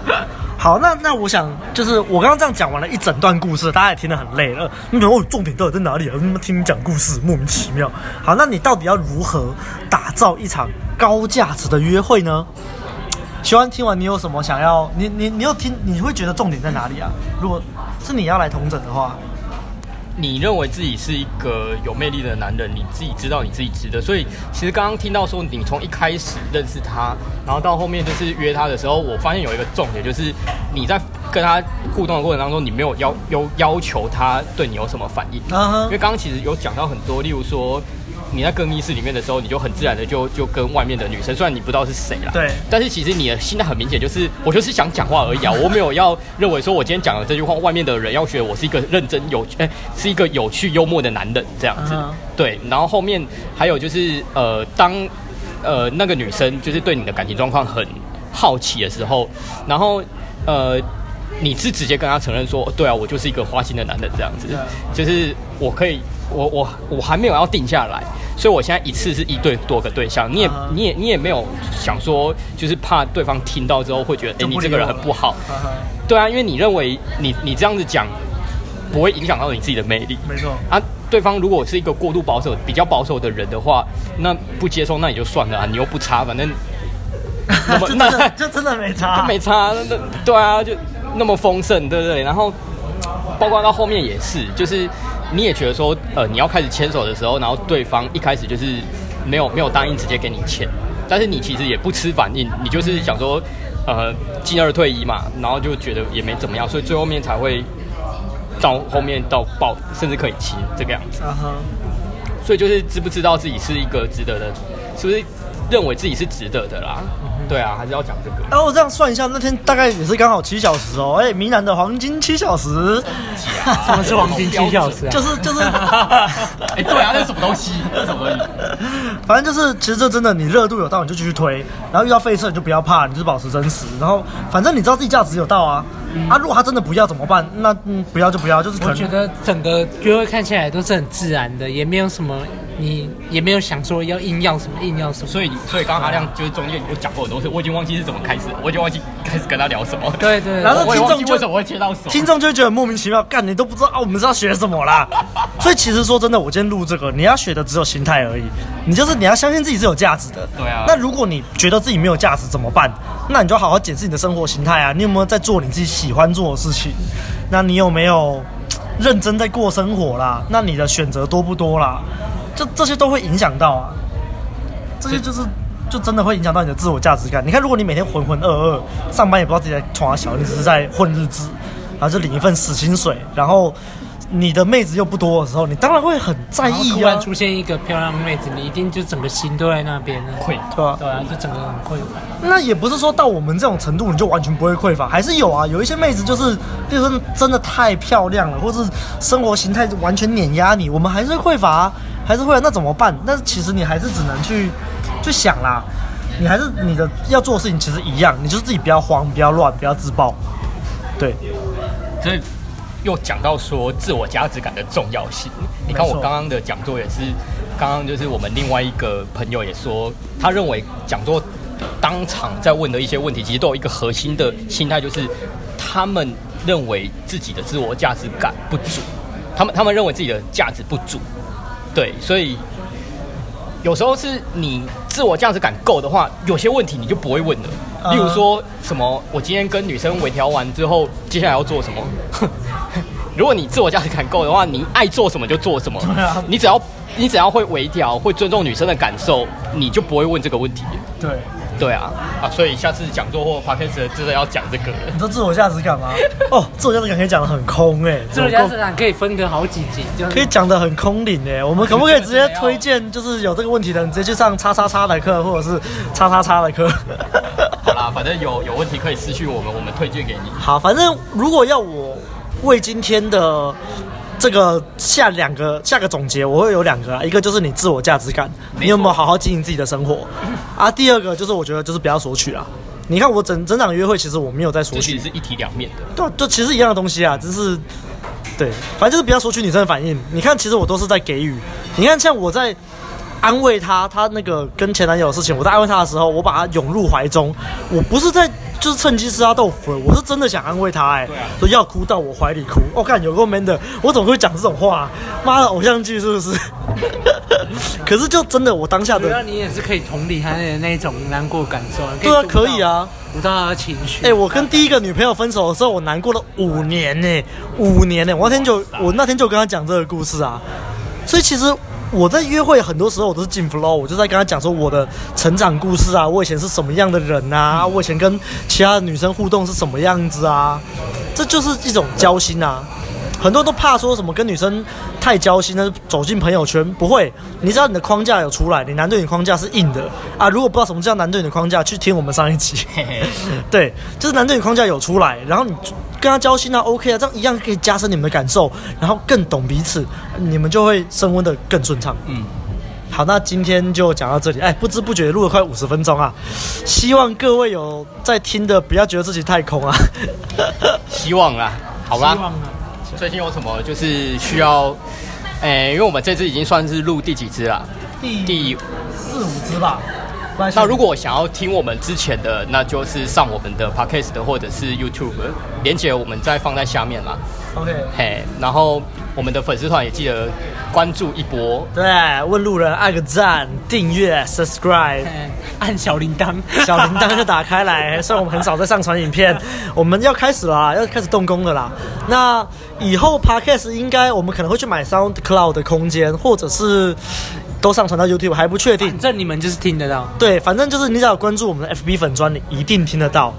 [SPEAKER 2] 好，那那我想就是我刚刚这样讲完了一整段故事，大家也听得很累了。你问我重点到底在哪里啊？那么听你讲故事莫名其妙。好，那你到底要如何打造一场？高价值的约会呢？喜欢听完，你有什么想要？你你你又听？你会觉得重点在哪里啊？如果是你要来同诊的话，
[SPEAKER 1] 你认为自己是一个有魅力的男人，你自己知道你自己值得。所以其实刚刚听到说，你从一开始认识他，然后到后面就是约他的时候，我发现有一个重点，就是你在跟他互动的过程当中，你没有要要要求他对你有什么反应。Uh huh. 因为刚刚其实有讲到很多，例如说。你在更衣室里面的时候，你就很自然的就就跟外面的女生，虽然你不知道是谁啦，
[SPEAKER 2] 对，
[SPEAKER 1] 但是其实你的心态很明显，就是我就是想讲话而已啊，我没有要认为说我今天讲的这句话，外面的人要觉得我是一个认真有哎、欸，是一个有趣幽默的男人这样子，uh. 对。然后后面还有就是呃，当呃那个女生就是对你的感情状况很好奇的时候，然后呃你是直接跟她承认说，对啊，我就是一个花心的男人这样子就是我可以。我我我还没有要定下来，所以我现在一次是一对多个对象。你也、uh huh. 你也你也没有想说，就是怕对方听到之后会觉得，哎、欸，你这个人很不好。Uh huh. 对啊，因为你认为你你这样子讲不会影响到你自己的魅力。
[SPEAKER 2] 没错
[SPEAKER 1] 啊，对方如果是一个过度保守、比较保守的人的话，那不接受那也就算了啊，你又不差，反正 那么
[SPEAKER 2] 就真的就真的没差，
[SPEAKER 1] 没差。那对啊，就那么丰盛，对不对？然后。包括到后面也是，就是你也觉得说，呃，你要开始牵手的时候，然后对方一开始就是没有没有答应直接给你牵，但是你其实也不吃反应，你就是想说，呃，进二退一嘛，然后就觉得也没怎么样，所以最后面才会到后面到抱，甚至可以亲这个样子。啊哈。所以就是知不知道自己是一个值得的，是不是认为自己是值得的啦？对啊，还是要讲这个。哎、啊，
[SPEAKER 2] 我这样算一下，那天大概也是刚好七小时哦。哎，闽南的黄金七小时，
[SPEAKER 3] 什么是黄金七小时啊？
[SPEAKER 2] 就是就是，
[SPEAKER 1] 哎，对啊，那是什么东西？那是什么？
[SPEAKER 2] 反正就是，其实这真的，你热度有到，你就继续推，然后遇到废车你就不要怕，你就是保持真实。然后，反正你知道自己价值有到啊。嗯、啊，如果他真的不要怎么办？那嗯，不要就不要，就是可能。
[SPEAKER 3] 我觉得整个约会看起来都是很自然的，也没有什么。你也没有想说要硬要什么硬要什么，
[SPEAKER 1] 所以所以刚刚阿亮就是中间有讲过很多次，我已经忘记是怎么开始，我已经忘记开始跟他聊什么。
[SPEAKER 3] 对对，
[SPEAKER 2] 然后听众
[SPEAKER 1] 为什么会接到手？
[SPEAKER 2] 听众就会觉得莫名其妙，干你都不知道啊，我们是要学什么啦。所以其实说真的，我今天录这个，你要学的只有心态而已，你就是你要相信自己是有价值的。
[SPEAKER 1] 对啊。
[SPEAKER 2] 那如果你觉得自己没有价值怎么办？那你就好好检视你的生活形态啊，你有没有在做你自己喜欢做的事情？那你有没有认真在过生活啦？那你的选择多不多啦？这这些都会影响到啊，这些就是就真的会影响到你的自我价值感。你看，如果你每天浑浑噩噩，上班也不知道自己在冲啥小，你只是在混日子，然后就领一份死薪水，然后你的妹子又不多的时候，你当然会很在意啊。
[SPEAKER 3] 突然出现一个漂亮的妹子，你一定就整个心都在那边了，
[SPEAKER 1] 匮
[SPEAKER 2] 对吧？
[SPEAKER 3] 对啊，就整个很匮乏。
[SPEAKER 2] 那也不是说到我们这种程度，你就完全不会匮乏，还是有啊。有一些妹子就是，比如说真的太漂亮了，或是生活形态完全碾压你，我们还是会匮乏啊。还是会，那怎么办？那其实你还是只能去去想啦。你还是你的要做的事情其实一样，你就是自己不要慌，不要乱，不要自爆。对。
[SPEAKER 1] 所以又讲到说自我价值感的重要性。你看我刚刚的讲座也是，刚刚就是我们另外一个朋友也说，他认为讲座当场在问的一些问题，其实都有一个核心的心态，就是他们认为自己的自我价值感不足，他们他们认为自己的价值不足。对，所以有时候是你自我价值感够的话，有些问题你就不会问了。例如说什么，我今天跟女生微调完之后，接下来要做什么？如果你自我价值感够的话，你爱做什么就做什么。你只要你只要会微调，会尊重女生的感受，你就不会问这个问题。
[SPEAKER 2] 对。
[SPEAKER 1] 对啊，啊，所以下次讲座或 podcast 真的要讲这个。
[SPEAKER 2] 你说自我价值感吗？哦，自我价值感可以讲得很空哎、欸，
[SPEAKER 3] 自我价值感可以分隔好几集，就
[SPEAKER 2] 可以讲得很空灵哎、欸。我们可不可以直接推荐，就是有这个问题的人直接去上叉叉叉的课，或者是叉叉叉的
[SPEAKER 1] 课？反正有有问题可以私讯我们，我们推荐给你。
[SPEAKER 2] 好，反正如果要我为今天的。这个下两个下个总结，我会有两个啊，一个就是你自我价值感，你有没有好好经营自己的生活 啊？第二个就是我觉得就是不要索取啊。你看我整整场约会，其实我没有在索取，
[SPEAKER 1] 是一体两面的。
[SPEAKER 2] 对，就其实一样的东西啊，只是对，反正就是不要索取女生的反应。你看，其实我都是在给予。你看，像我在。安慰她，她那个跟前男友的事情，我在安慰她的时候，我把她拥入怀中，我不是在就是趁机吃她豆腐，我是真的想安慰她，哎，说要哭到我怀里哭。我、哦、看有够 man 的，我怎么会讲这种话？妈的，偶像剧是不是？可是就真的，我当下的，
[SPEAKER 3] 那你也是可以同理她的那种难过感受，
[SPEAKER 2] 对啊，可以啊，
[SPEAKER 3] 不到她的情绪。
[SPEAKER 2] 哎、欸，我跟第一个女朋友分手的时候，我难过了五年呢，五年呢，我那天就我那天就跟她讲这个故事啊，所以其实。我在约会很多时候我都是进 flow，我就在跟他讲说我的成长故事啊，我以前是什么样的人啊，我以前跟其他的女生互动是什么样子啊，这就是一种交心啊。很多人都怕说什么跟女生太交心，那走进朋友圈不会。你知道你的框架有出来，你男对女框架是硬的啊。如果不知道什么叫男对女框架，去听我们上一集。对，就是男对女框架有出来，然后你跟他交心啊，OK 啊，这样一样可以加深你们的感受，然后更懂彼此，你们就会升温的更顺畅。嗯，好，那今天就讲到这里。哎，不知不觉录了快五十分钟啊，希望各位有在听的，不要觉得自己太空啊。
[SPEAKER 1] 希望啊，好吧。最近有什么就是需要？哎、欸，因为我们这次已经算是录第几支了？
[SPEAKER 2] 第第四五支吧。
[SPEAKER 1] 那如果想要听我们之前的，那就是上我们的 Podcast 或者是 YouTube，连接我们再放在下面啦。OK。嘿，然后我们的粉丝团也记得关注一波。
[SPEAKER 2] 对，问路人按个赞，订阅，subscribe，
[SPEAKER 3] 按小铃铛，
[SPEAKER 2] 小铃铛就打开来。虽然我们很少在上传影片，我们要开始了啦，要开始动工了啦。那以后 podcast 应该我们可能会去买 SoundCloud 的空间，或者是都上传到 YouTube，还不确定。
[SPEAKER 3] 反正你们就是听得到。
[SPEAKER 2] 对，反正就是你只要关注我们的 FB 粉专，你一定听得到。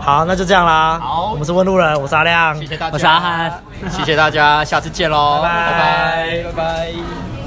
[SPEAKER 2] 好，那就这样啦。
[SPEAKER 1] 好，
[SPEAKER 2] 我们是问路人，我是阿亮，
[SPEAKER 1] 谢谢大家，
[SPEAKER 3] 我是阿汉，
[SPEAKER 1] 谢谢大家，下次见喽，
[SPEAKER 2] 拜拜，
[SPEAKER 1] 拜拜。拜拜